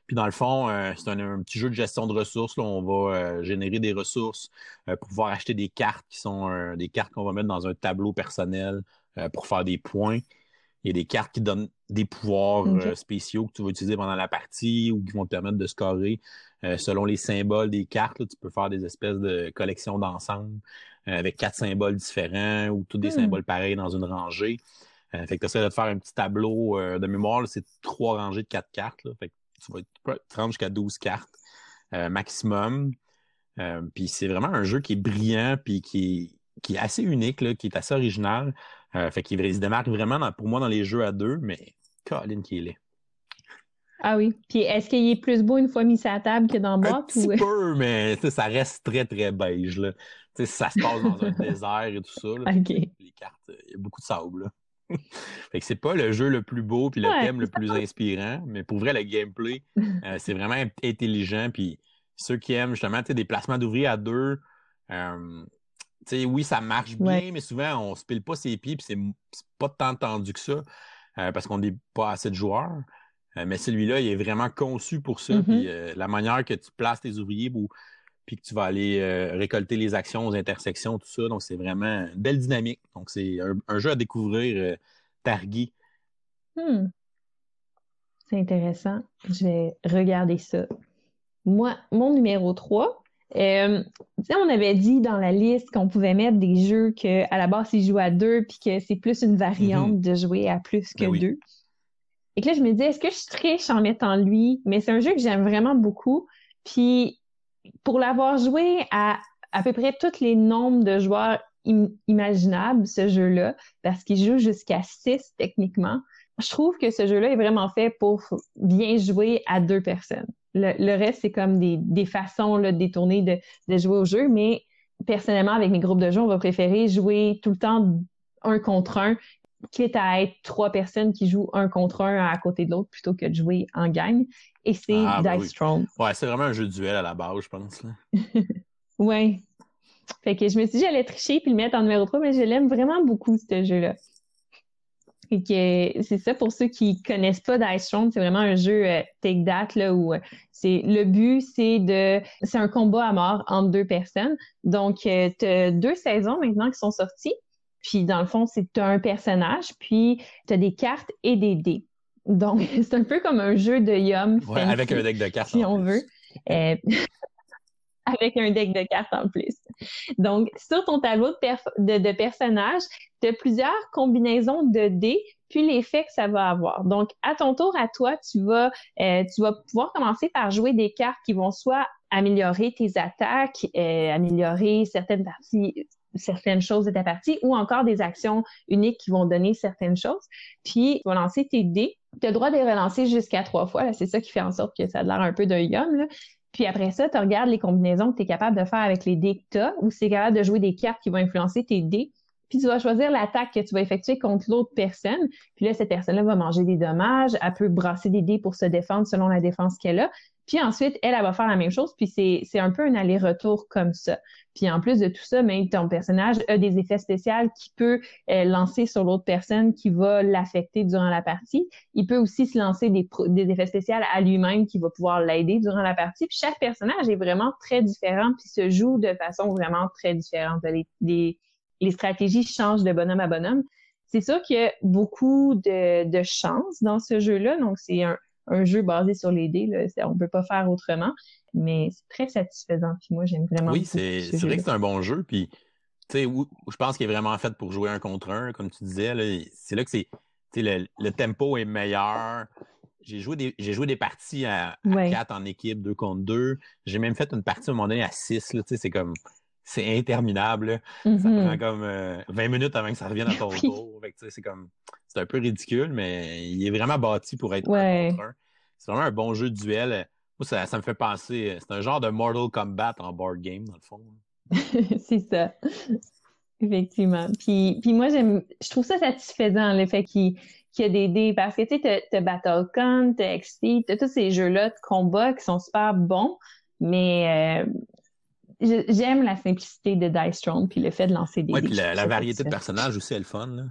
Puis dans le fond, euh, c'est un, petit jeu de gestion de ressources. On va euh, générer des ressources euh, pour pouvoir acheter des cartes qui sont des cartes qu'on va mettre dans un tableau personnel pour faire des points. Il y a des cartes qui donnent des pouvoirs spéciaux que tu vas utiliser pendant la partie ou qui vont te permettre de scorer. selon les symboles des cartes, tu peux faire des espèces de collections d'ensemble avec quatre symboles différents ou tous des hmm. symboles pareils dans une rangée. fait que tu essaies de faire un petit tableau de mémoire. C'est trois rangées de quatre cartes. Là. Fait tu vas te rendre jusqu'à 12 cartes euh, maximum. Euh, puis c'est vraiment un jeu qui est brillant puis qui est, qui est assez unique, là, qui est assez original. Euh, fait qu'il se démarque vraiment pour moi dans les jeux à deux, mais Colin qui est là. Ah oui. Puis est-ce qu'il est plus beau une fois mis sur la table que dans le boîte? Un petit peu, mais ça reste très, très beige. Là. Ça se passe dans un désert et tout ça. Les cartes, il y a beaucoup de sable. Là. fait que c'est pas le jeu le plus beau puis le thème le plus inspirant, mais pour vrai, le gameplay, euh, c'est vraiment intelligent. Puis ceux qui aiment justement des placements d'ouvriers à deux, euh, oui, ça marche bien, mais souvent on se pile pas ses pieds, puis c'est pas tant tendu que ça, euh, parce qu'on n'est pas assez de joueurs. mais celui-là, il est vraiment conçu pour ça. Puis mm-hmm. la manière que tu places tes ouvriers puis que tu vas aller récolter les actions aux intersections, tout ça. Donc, c'est vraiment une belle dynamique. Donc, c'est un, jeu à découvrir Targui. Hmm. C'est intéressant. Je vais regarder ça. Moi, mon numéro 3, euh, on avait dit dans la liste qu'on pouvait mettre des jeux que à la base, ils jouent à deux, puis que c'est plus une variante mm-hmm. de jouer à plus que ben deux. Et que là, je me disais, est-ce que je triche en mettant lui? Mais c'est un jeu que j'aime vraiment beaucoup. Puis, pour l'avoir joué à à peu près tous les nombres de joueurs imaginable, ce jeu-là, parce qu'il joue jusqu'à 6 techniquement. Je trouve que ce jeu-là est vraiment fait pour bien jouer à deux personnes. Le, reste, c'est comme des, des façons là, détournées de, de jouer au jeu, mais personnellement, avec mes groupes de jeu, on va préférer jouer tout le temps un contre un, quitte à être trois personnes qui jouent un contre un à côté de l'autre plutôt que de jouer en gang. Et c'est ah, ben Dice Strong. Ouais, c'est vraiment un jeu de duel à la base, je pense. ouais, fait que je me suis dit j'allais tricher puis le mettre en numéro 3, mais je l'aime vraiment beaucoup, ce jeu-là. Et que c'est ça pour ceux qui connaissent pas Dice Throne, c'est vraiment un jeu euh, take that là où euh, c'est le but c'est de c'est un combat à mort entre deux personnes. Donc euh, tu as deux saisons maintenant qui sont sorties. Puis dans le fond, c'est un personnage, puis tu as des cartes et des dés. Donc c'est un peu comme un jeu de Yum ouais, avec un deck de cartes si on veut. avec un deck de cartes en plus. Donc, sur ton tableau de, de, personnages, tu as plusieurs combinaisons de dés, puis l'effet que ça va avoir. Donc, à ton tour, à toi, tu vas, euh, tu vas pouvoir commencer par jouer des cartes qui vont soit améliorer tes attaques, euh, améliorer certaines parties certaines choses de ta partie ou encore des actions uniques qui vont donner certaines choses. Puis, tu vas lancer tes dés. Tu as le droit de les relancer jusqu'à trois fois. C'est ça qui fait en sorte que ça a l'air un peu d'un yum. Puis après ça, tu regardes les combinaisons que tu es capable de faire avec les dés que tu ou c'est capable de jouer des cartes qui vont influencer tes dés. Puis tu vas choisir l'attaque que tu vas effectuer contre l'autre personne. Puis là, cette personne-là va manger des dommages. Elle peut brasser des dés pour se défendre selon la défense qu'elle a. Puis ensuite, elle, elle va faire la même chose. Puis c'est un peu un aller-retour comme ça. Puis en plus de tout ça, même ton personnage a des effets spéciaux qui peut euh, lancer sur l'autre personne qui va l'affecter durant la partie. Il peut aussi se lancer des, des effets spéciaux à lui-même qui va pouvoir l'aider durant la partie. Puis chaque personnage est vraiment très différent puis se joue de façon vraiment très différente. Les, les, les stratégies changent de bonhomme à bonhomme. C'est sûr qu'il y a beaucoup de, de chance dans ce jeu-là. Donc, c'est un, un jeu basé sur les dés. Là. On peut pas faire autrement, mais c'est très satisfaisant. Puis moi, j'aime vraiment. Oui, c'est vrai que c'est un bon jeu. Puis, tu sais, je pense qu'il est vraiment fait pour jouer un contre un, comme tu disais. C'est là que c'est. Le, le tempo est meilleur. J'ai joué des j'ai joué des parties à, quatre en équipe, deux contre deux. J'ai même fait une partie à un moment donné à six. C'est comme c'est interminable. Ça mm-hmm. prend comme 20 euh, minutes avant que ça revienne à ton tour. C'est comme c'est un peu ridicule, mais il est vraiment bâti pour être un contre un. C'est vraiment un bon jeu de duel. Moi, ça, ça me fait penser. C'est un genre de Mortal Kombat en board game, dans le fond. c'est ça. Effectivement. Puis, puis moi, j'aime, je trouve ça satisfaisant, le fait qu'il qui a des dés. Parce que, tu sais, t'as Battlecon, t'as XP, t'as tous ces jeux-là de combat qui sont super bons, mais euh, j'aime la simplicité de Dice Throne puis le fait de lancer des Oui, puis la, variété de personnages aussi, elle fun, là.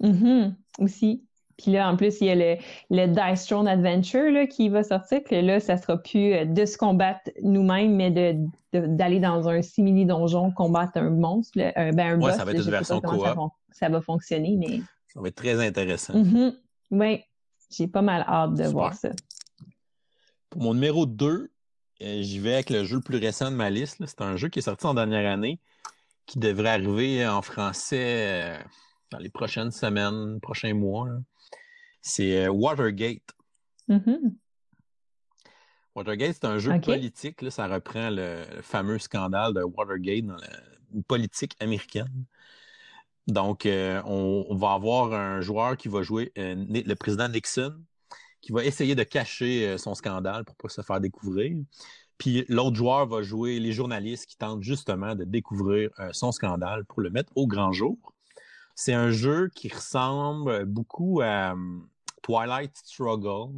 Mm aussi. Puis là, en plus, il y a le, le Dice Throne Adventure là, qui va sortir, que là, ça sera plus euh, de se combattre nous-mêmes, mais de, d'aller dans un simili-donjon combattre un monstre, ben, un boss. ça va être une version coop. Ça, va fonctionner, mais... Ça va être très intéressant. Mm-hmm. Oui, j'ai pas mal hâte de voir ça. Pour mon numéro 2, euh, j'y vais avec le jeu le plus récent de ma liste. C'est un jeu qui est sorti en dernière année, qui devrait arriver en français euh, dans les prochaines semaines, prochains mois. C'est euh, Watergate. Mm-hmm. Watergate, c'est un jeu politique. ça reprend le, fameux scandale de Watergate dans la politique américaine. Donc, euh, on, va avoir un joueur qui va jouer euh, le président Nixon, qui va essayer de cacher son scandale pour ne pas se faire découvrir. Puis l'autre joueur va jouer les journalistes qui tentent justement de découvrir son scandale pour le mettre au grand jour. C'est un jeu qui ressemble beaucoup à hum, Twilight Struggle.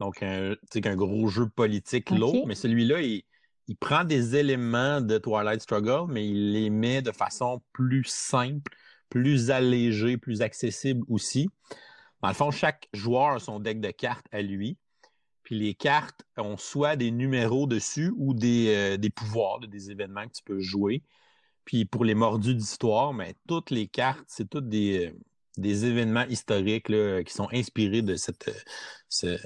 Donc, c'est un gros jeu politique lourd, mais celui-là, il, prend des éléments de Twilight Struggle, mais il les met de façon plus simple, plus allégée, plus accessible aussi. Dans le fond, chaque joueur a son deck de cartes à lui. Puis les cartes ont soit des numéros dessus ou des, euh, des pouvoirs, des événements que tu peux jouer. Puis pour les mordus d'histoire, mais toutes les cartes, c'est toutes des, des événements historiques qui sont inspirés de cette, ce,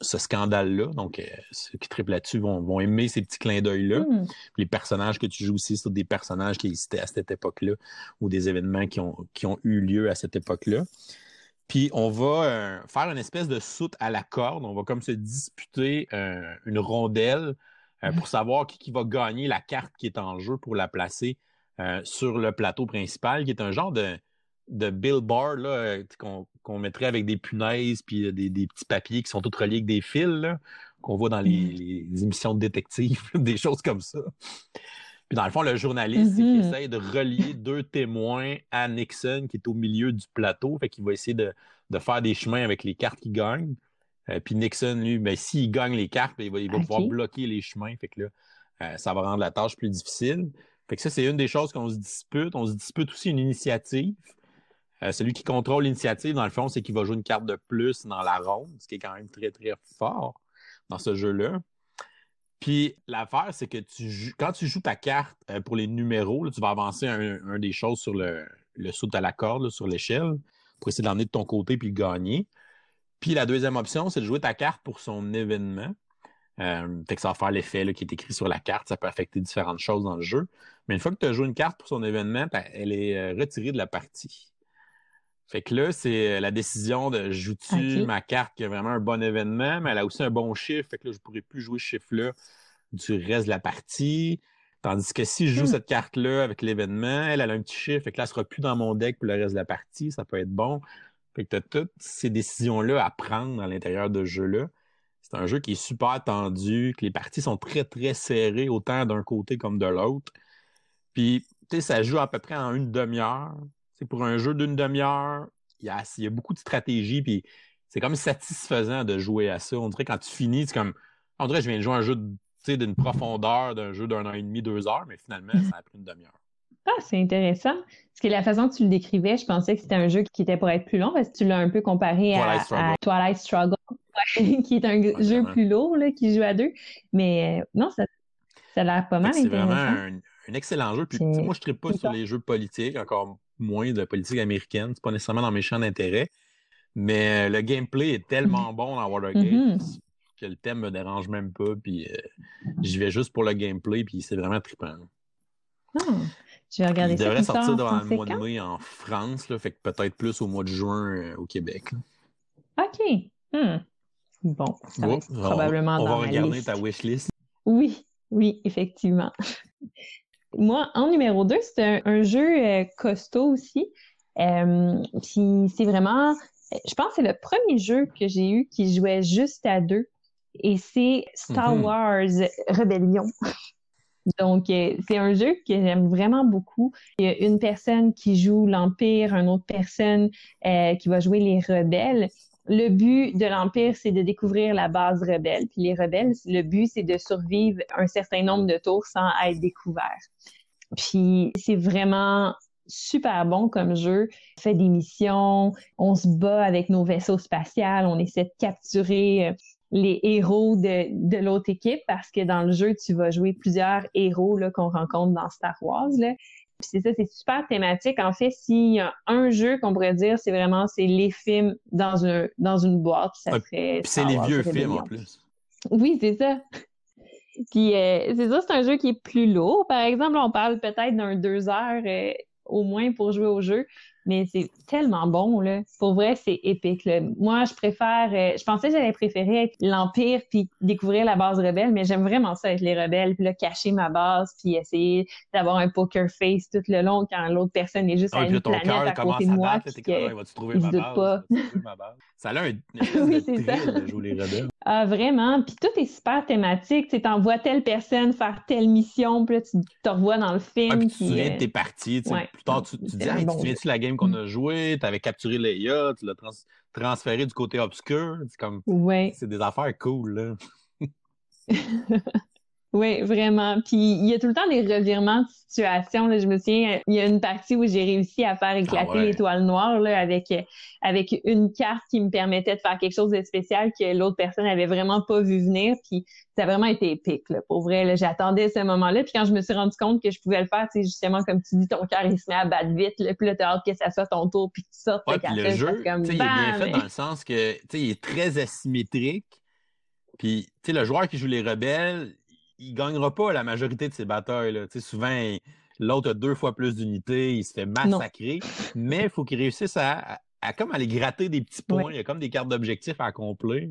scandale-là. Donc, euh, ceux qui triplent là-dessus vont, aimer ces petits clins d'œil-là. Hmm. Les personnages que tu joues aussi sont des personnages qui existaient à cette époque-là ou des événements qui ont, qui ont eu lieu à cette époque-là. Puis on va euh, faire une espèce de soute à la corde. On va comme se disputer euh, une rondelle pour savoir qui, qui, va gagner la carte qui est en jeu pour la placer euh, sur le plateau principal, qui est un genre de, de billboard euh, qu'on mettrait avec des punaises puis euh, des, petits papiers qui sont tous reliés avec des fils qu'on voit dans les, mm. émissions de détectives, des choses comme ça. Puis dans le fond, le journaliste, qui mm-hmm. essaie de relier deux témoins à Nixon qui est au milieu du plateau. Fait qu'il va essayer de, faire des chemins avec les cartes qu'il gagne. puis Nixon, lui, ben, s'il gagne les cartes, ben, il va, pouvoir bloquer les chemins. Fait que là, ça va rendre la tâche plus difficile. Fait que ça, c'est une des choses qu'on se dispute. On se dispute aussi une initiative. Euh, celui qui contrôle l'initiative, dans le fond, c'est qu'il va jouer une carte de plus dans la ronde, ce qui est quand même très, très fort dans ce jeu-là. Puis l'affaire, c'est que quand tu joues ta carte euh, pour les numéros, tu vas avancer un, des choses sur le, le saut à la corde, sur l'échelle, pour essayer de de ton côté puis gagner. Puis la deuxième option, c'est de jouer ta carte pour son événement. Euh, fait que ça va faire l'effet qui est écrit sur la carte. Ça peut affecter différentes choses dans le jeu. Mais une fois que tu as joué une carte pour son événement, ben, elle est euh, retirée de la partie. Fait que là, c'est la décision de joue-tu ma carte qui a vraiment un bon événement, mais elle a aussi un bon chiffre. Fait que là, je pourrais plus jouer ce chiffre-là du reste de la partie. Tandis que si je joue hmm. cette carte-là avec l'événement, elle, a un petit chiffre, fait que là, elle sera plus dans mon deck pour le reste de la partie. Ça peut être bon. Fait que tu as toutes ces décisions-là à prendre à l'intérieur de ce jeu-là. C'est un jeu qui est super tendu, que les parties sont très, très serrées, autant d'un côté comme de l'autre. Puis, tu sais, ça joue à peu près en une demi-heure. Pour un jeu d'une demi-heure, il y a, beaucoup de stratégie, puis c'est comme satisfaisant de jouer à ça. On dirait quand tu finis, c'est comme, on dirait je viens de jouer un jeu d'une profondeur d'un jeu d'un an et demi, deux heures, mais finalement, ça a pris une demi-heure. Ah, c'est intéressant. Parce que la façon que tu le décrivais, je pensais que c'était un jeu qui était pour être plus long, parce que tu l'as un peu comparé à, Twilight Struggle, qui est un jeu plus lourd, là, qui joue à deux. Mais euh, non, ça, ça a l'air pas mal. C'est vraiment un, excellent jeu. Puis, moi, je ne pas sur les jeux politiques, encore moins de politique américaine. C'est pas nécessairement dans mes champs d'intérêt. Mais euh, le gameplay est tellement bon dans Watergate mm-hmm. que le thème me dérange même pas. Puis euh, j'y vais juste pour le gameplay, puis c'est vraiment trippant. Ah. Je vais regarder Il devrait sortir dans le mois de mai en France, là, fait que peut-être plus au mois de juin euh, au Québec. OK. Hmm. Bon, ça va probablement on, on va regarder ta wishlist. Oui, oui, effectivement. Moi, en numéro 2, c'est un, jeu euh, costaud aussi. Euh, puis c'est vraiment, je pense que c'est le premier jeu que j'ai eu qui jouait juste à deux. Et c'est Star mm-hmm. Wars Rebellion. Donc, euh, c'est un jeu que j'aime vraiment beaucoup. Il y a une personne qui joue l'Empire, une autre personne euh, qui va jouer les rebelles. Le but de l'Empire, c'est de découvrir la base rebelle. Puis les rebelles, le but, c'est de survivre un certain nombre de tours sans être découvert. Puis c'est vraiment super bon comme jeu. On fait des missions, on se bat avec nos vaisseaux spatiaux, on essaie de capturer euh, les héros de, l'autre équipe parce que dans le jeu, tu vas jouer plusieurs héros qu'on rencontre dans Star Wars. C'est ça, c'est super thématique. En fait, s'il y a un jeu qu'on pourrait dire, c'est vraiment c'est les films dans un dans une boîte. Ça serait c'est les vieux films en plus. Oui, c'est ça. Puis euh, c'est ça, c'est un jeu qui est plus lourd. Par exemple, on parle peut-être d'un deux heures euh, au moins pour jouer au jeu. Mais c'est tellement bon, là. Pour vrai, c'est épique, là. Moi, je préfère... Euh, je pensais que j'allais préférer être l'Empire puis découvrir la base rebelle, mais j'aime vraiment ça, être les rebelles, puis là, cacher ma base, puis essayer d'avoir un poker face tout le long quand l'autre personne est juste ah, à une planète à côté de moi, puis que, trouver ma base, pas. ma base? Ça a un oui, c'est ça. de jouer les rebelles. Ah, vraiment. Puis tout est super thématique. Tu t'envoies telle personne faire telle mission, puis là, tu te revois dans le film. Ah, puis tu souviens de tes parties. Plus tard, tu, tu dis, hey, tu te souviens-tu la game qu'on a jouée? Tu avais capturé Leia, tu l'as transféré du côté obscur. C'est comme. Ouais. C'est des affaires cool, là. Oui, vraiment. Puis il y a tout le temps des revirements de situation. Là. Je me souviens, il y a une partie où j'ai réussi à faire éclater ah l'étoile noire là, avec, avec une carte qui me permettait de faire quelque chose de spécial que l'autre personne avait vraiment pas vu venir. Puis ça a vraiment été épique. Là. Pour vrai, j'attendais ce moment-là. Puis quand je me suis rendu compte que je pouvais le faire, c'est justement comme tu dis, ton cœur il se met à battre vite. Là, puis là, t'as hâte que ça soit ton tour puis que tu sortes. Ouais, le jeu, comme, il est bien fait dans le sens que il est très asymétrique. Puis, tu sais, le joueur qui joue les rebelles, il gagnera pas la majorité de ses batailles. Là. Souvent, l'autre a deux fois plus d'unités, il se fait massacrer, mais il faut qu'il réussisse à, comme aller gratter des petits points. Il y a comme des cartes d'objectifs à accomplir.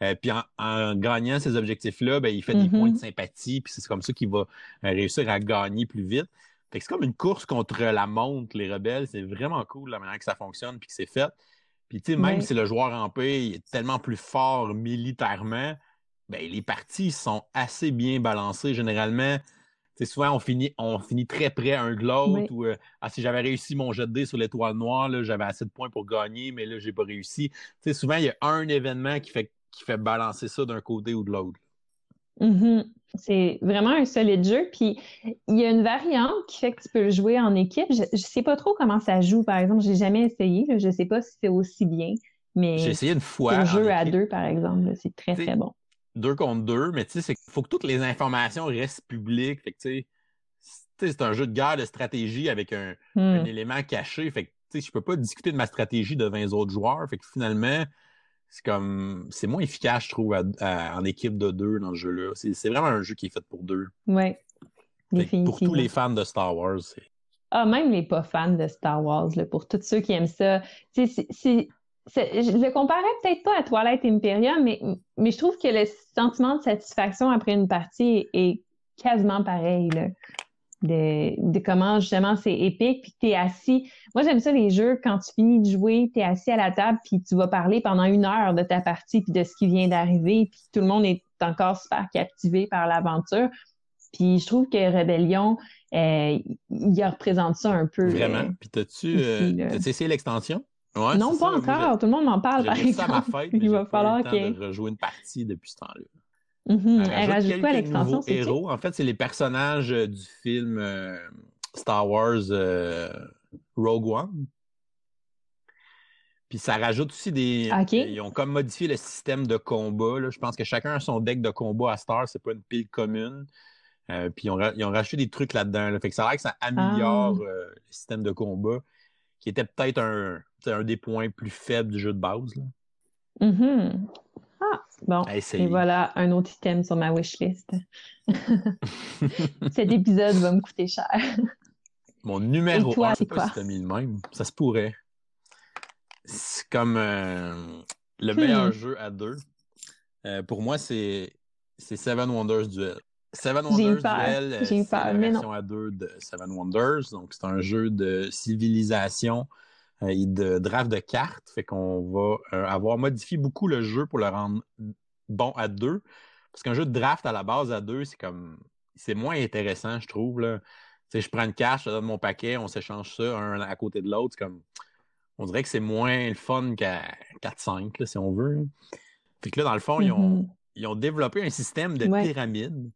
Euh, puis en, gagnant ces objectifs-là, ben, il fait des points de mm-hmm. sympathie, puis c'est comme ça qu'il va euh, réussir à gagner plus vite. c'est comme une course contre la montre, les rebelles. C'est vraiment cool la manière que ça fonctionne puis que c'est fait. Puis tu sais, même si le joueur en paix est tellement plus fort militairement, ben, les parties sont assez bien balancées. Généralement, souvent, on finit, on finit très près un de l'autre. Ou euh, ah, si j'avais réussi mon jet de dés sur l'étoile noire, j'avais assez de points pour gagner, mais là, j'ai pas réussi. souvent, il y a un événement qui fait, qui fait balancer ça d'un côté ou de l'autre. Mm-hmm. C'est vraiment un solide jeu. Puis il y a une variante qui fait que tu peux jouer en équipe. Je, ne sais pas trop comment ça joue, par exemple. J'ai jamais essayé. Je Je sais pas si c'est aussi bien. Mais j'ai essayé une fois. Un jeu à deux, par exemple. C'est très, très bon deux contre deux, mais tu sais, il faut que toutes les informations restent publiques. Fait que, tu sais, c'est un jeu de guerre de stratégie avec un, hmm. élément caché. Fait que, tu sais, je peux pas discuter de ma stratégie de 20 autres joueurs. Fait que finalement, c'est comme, c'est moins efficace, je trouve, en équipe de deux dans le jeu-là. C'est vraiment un jeu qui est fait pour deux. Oui. Pour tous les fans de Star Wars, ah, même les pas fans de Star Wars, pour tous ceux qui aiment ça. C'est je le comparais peut-être pas à Twilight Imperium, mais, mais je trouve que le sentiment de satisfaction après une partie est quasiment pareil. Là. De, de, comment justement c'est épique, puis tu es assis. Moi, j'aime ça les jeux, quand tu finis de jouer, tu es assis à la table, puis tu vas parler pendant une heure de ta partie, puis de ce qui vient d'arriver, puis tout le monde est encore super captivé par l'aventure. Puis je trouve que Rebellion, euh, il représente ça un peu. Vraiment? Euh, puis t'as-tu euh, essayé l'extension? Non, pas encore. Tout le monde m'en parle, par exemple. À ma fête, Il va falloir rejouer une partie depuis ce temps-là. Mm-hmm. Elle, rajoute quoi à l'extension? héros? En fait, c'est les personnages euh, du film euh, Star Wars euh, Rogue One. Puis ça rajoute aussi des. Ils ont comme modifié le système de combat. Je pense que chacun a son deck de combat à Star, c'est pas une pile commune. puis ils ont, ils ont, rajouté des trucs là-dedans. Fait que ça a l'air que ça améliore ah. le système de combat, qui était peut-être un, un des points plus faibles du jeu de base. Là. Mm-hmm. Ah, bon. Et voilà un autre item sur ma wishlist. Cet épisode va me coûter cher. Mon numéro 1, pas si t'as mis le même. Ça se pourrait. C'est comme euh, le meilleur hmm. jeu à deux. Euh, pour moi, c'est Seven Wonders Duel. Seven Wonders Duel, euh, c'est la version à deux de Seven Wonders. Donc, c'est un jeu de civilisation euh, et de draft de cartes. Fait qu'on va euh, avoir modifié beaucoup le jeu pour le rendre bon à deux. Parce qu'un jeu de draft à la base à deux, c'est comme. c'est moins intéressant, je trouve. Là. je prends une carte, je donne mon paquet, on s'échange ça un à côté de l'autre. comme. On dirait que c'est moins le fun qu'à 4-5, si on veut. Fait que là, dans le fond, ils, ont, mm-hmm. développé un système de pyramide.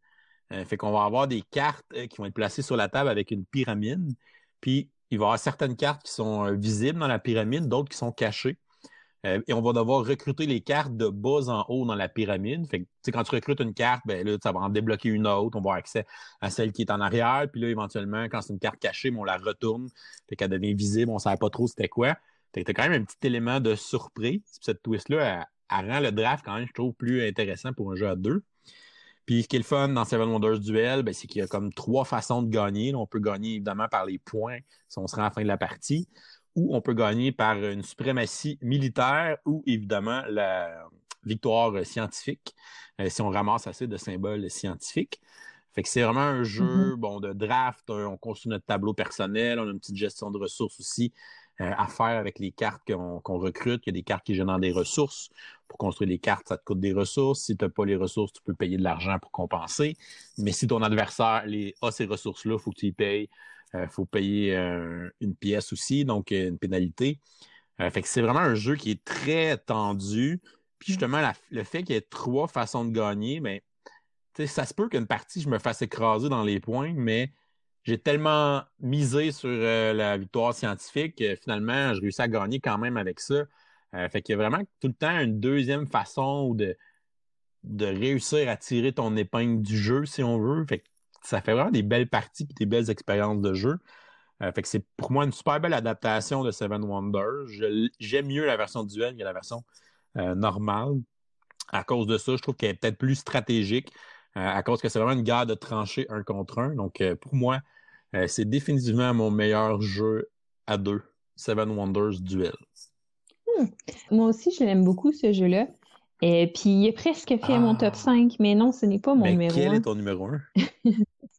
Euh, fait qu'on va avoir des cartes euh, qui vont être placées sur la table avec une pyramide. Puis il va y avoir certaines cartes qui sont euh, visibles dans la pyramide, d'autres qui sont cachées. Et on va devoir recruter les cartes de bas en haut dans la pyramide. Quand tu recrutes une carte, ben là, ça va en débloquer une autre. On va avoir accès à celle qui est en arrière. Puis là, éventuellement, quand c'est une carte cachée, ben, on la retourne. Fait qu'elle devient visible. On ne savait pas trop c'était quoi. Fait que t'as quand même un petit élément de surprise. cette twist-là, elle, rend le draft quand même, je trouve, plus intéressant pour un jeu à deux. Puis ce qui est le fun dans Seven Wonders Duel, ben, c'est qu'il y a comme trois façons de gagner. on peut gagner évidemment par les points si on se rend à la fin de la partie ou on peut gagner par une suprématie militaire ou évidemment la victoire scientifique, euh, si on ramasse assez de symboles scientifiques. Fait que c'est vraiment un jeu mm-hmm. bon, de draft, on construit notre tableau personnel, on a une petite gestion de ressources aussi à faire avec les cartes qu'on recrute. Il y a des cartes qui génèrent des ressources. Pour construire les cartes, ça te coûte des ressources. Si tu n'as pas les ressources, tu peux payer de l'argent pour compenser. Mais si ton adversaire les, a ces ressources-là, il faut que tu y payes il euh, faut payer euh, une pièce aussi, donc euh, une pénalité. fait que c'est vraiment un jeu qui est très tendu. Puis justement, le fait qu'il y ait trois façons de gagner, mais ben, ça se peut qu'une partie, je me fasse écraser dans les points, mais j'ai tellement misé sur la victoire scientifique que finalement, je réussis à gagner quand même avec ça. fait qu'il y a vraiment tout le temps une deuxième façon de, réussir à tirer ton épingle du jeu, si on veut. Fait que ça fait vraiment des belles parties et des belles expériences de jeu. Euh, fait que c'est pour moi une super belle adaptation de Seven Wonders. J'aime mieux la version duel que la version euh, normale. À cause de ça, je trouve qu'elle est peut-être plus stratégique, euh, à cause que c'est vraiment une guerre de tranchées un contre un. Donc pour moi, c'est définitivement mon meilleur jeu à deux, Seven Wonders Duel. Hmm. Moi aussi, je l'aime beaucoup ce jeu-là. Et puis, il est presque fait mon top 5, ah. mais non, ce n'est pas mon numéro 1. Quel est ton numéro 1?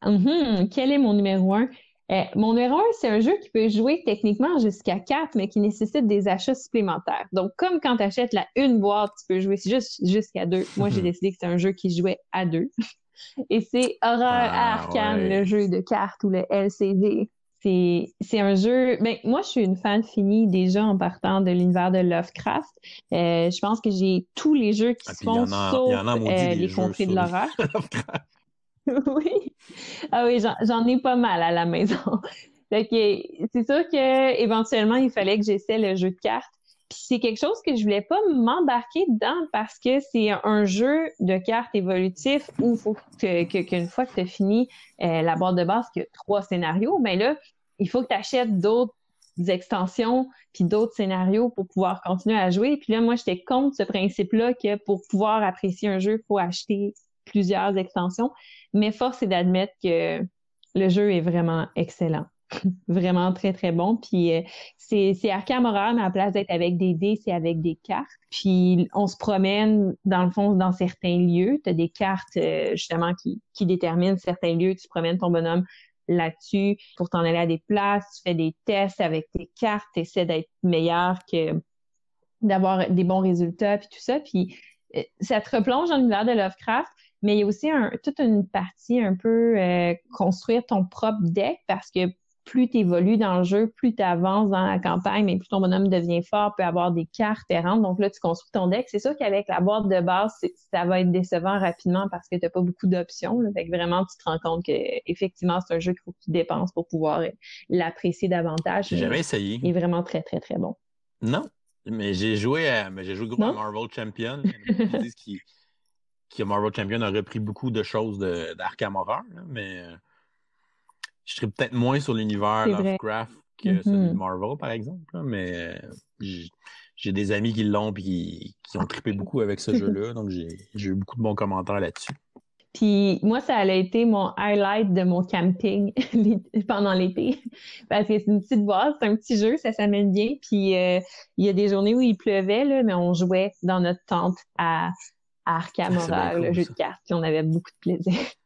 Mhm, quel est mon numéro 1? Eh, mon numéro 1, c'est un jeu qui peut jouer techniquement jusqu'à 4, mais qui nécessite des achats supplémentaires. Donc, comme quand tu achètes la une boîte, tu peux jouer juste jusqu'à 2. Moi, j'ai décidé que c'est un jeu qui jouait à 2. Et c'est Horreur ah, Arcane, le jeu de cartes ou le LCG. C'est un jeu. Ben, moi, je suis une fan finie déjà en partant de l'univers de Lovecraft. Euh, je pense que j'ai tous les jeux qui ah, se font sauf euh, les contrées de l'horreur. oui. Ah oui, j'en ai pas mal à la maison. c'est sûr que éventuellement, il fallait que j'essaie le jeu de cartes. Puis c'est quelque chose que je voulais pas m'embarquer dedans parce que c'est un jeu de cartes évolutif où il faut qu'une fois que tu as fini euh, la boîte de base, qu'il y a trois scénarios, ben là, il faut que tu achètes d'autres extensions puis d'autres scénarios pour pouvoir continuer à jouer. Puis là, moi, j'étais contre ce principe-là que pour pouvoir apprécier un jeu, il faut acheter plusieurs extensions. Mais force est d'admettre que le jeu est vraiment excellent. vraiment très, très bon. Puis euh, c'est, c'est Arkham Horror, mais à la place d'être avec des dés, c'est avec des cartes. Puis on se promène, dans le fond, dans certains lieux. Tu as des cartes, euh, justement, qui, qui déterminent certains lieux. Tu promènes ton bonhomme là-dessus pour t'en aller à des places, tu fais des tests avec tes cartes, tu essaies d'être meilleur que d'avoir des bons résultats puis tout ça. Puis euh, ça te replonge dans l'univers de Lovecraft, mais il y a aussi un, toute une partie un peu euh, construire ton propre deck parce que plus tu évolues dans le jeu, plus tu avances dans la campagne, mais plus ton bonhomme devient fort, peut avoir des cartes différentes. Donc là, tu construis ton deck. C'est sûr qu'avec la boîte de base, ça va être décevant rapidement parce que tu n'as pas beaucoup d'options. Fait vraiment, tu te rends compte que effectivement, c'est un jeu qu'il faut que tu dépenses pour pouvoir l'apprécier davantage. J'ai jamais essayé. Il est vraiment très, très, très bon. Non, mais j'ai joué à, mais j'ai joué gros à Marvel Champion. qui Marvel Champion a repris beaucoup de choses d'Arkham Horror, mais euh, je serais peut-être moins sur l'univers Lovecraft que mm-hmm. celui de Marvel, par exemple. mais j'ai des amis qui l'ont et qui, ont trippé beaucoup avec ce jeu-là. Donc, j'ai eu beaucoup de bons commentaires là-dessus. Puis moi, ça a été mon highlight de mon camping pendant l'été. Parce que c'est une petite boîte, c'est un petit jeu, ça s'amène bien. Puis euh, il y a des journées où il pleuvait, là, mais on jouait dans notre tente à, Arkham Horror, le jeu de cartes. Puis on avait beaucoup de plaisir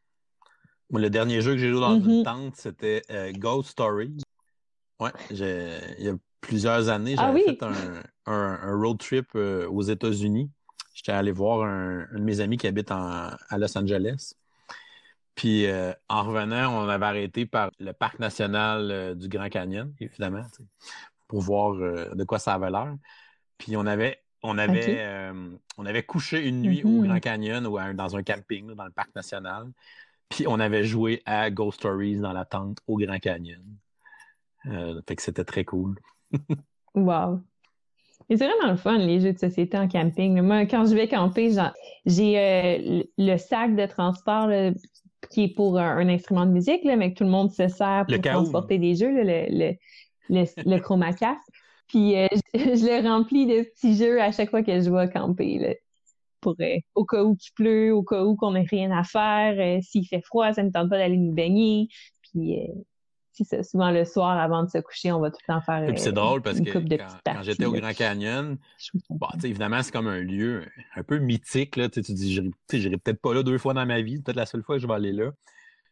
le dernier jeu que j'ai joué dans une mm-hmm. tente, c'était euh, Ghost Story. Ouais, il y a plusieurs années, ah j'avais fait un, road trip euh, aux États-Unis. J'étais allé voir un, de mes amis qui habite à Los Angeles. Puis en revenant, on avait arrêté par le parc national du Grand Canyon, évidemment, pour voir de quoi ça avait l'air. Puis on avait on avait, on avait couché une nuit au mm-hmm. Grand Canyon ou dans un camping dans le parc national. Puis on avait joué à Ghost Stories dans la tente au Grand Canyon. Euh, fait que c'était très cool. wow. C'est vraiment le fun, les jeux de société en camping. Moi, quand je vais camper, j'ai euh, le sac de transport qui est pour un, instrument de musique, là, mais que tout le monde se sert pour transporter des jeux, le, le, le, le chromacast. Puis euh, je, je, le remplis de petits jeux à chaque fois que je vais camper. Là pour euh, au cas où il pleut, au cas où qu'on n'a rien à faire, euh, s'il fait froid, ça ne tente pas d'aller nous baigner. Puis euh, c'est souvent le soir avant de se coucher, on va tout le temps faire. c'est drôle parce que quand, j'étais au Grand Canyon, bon, évidemment, c'est comme un lieu un peu mythique. Là, tu dis, j'irai peut-être pas là deux fois dans ma vie, peut-être la seule fois que je vais aller là.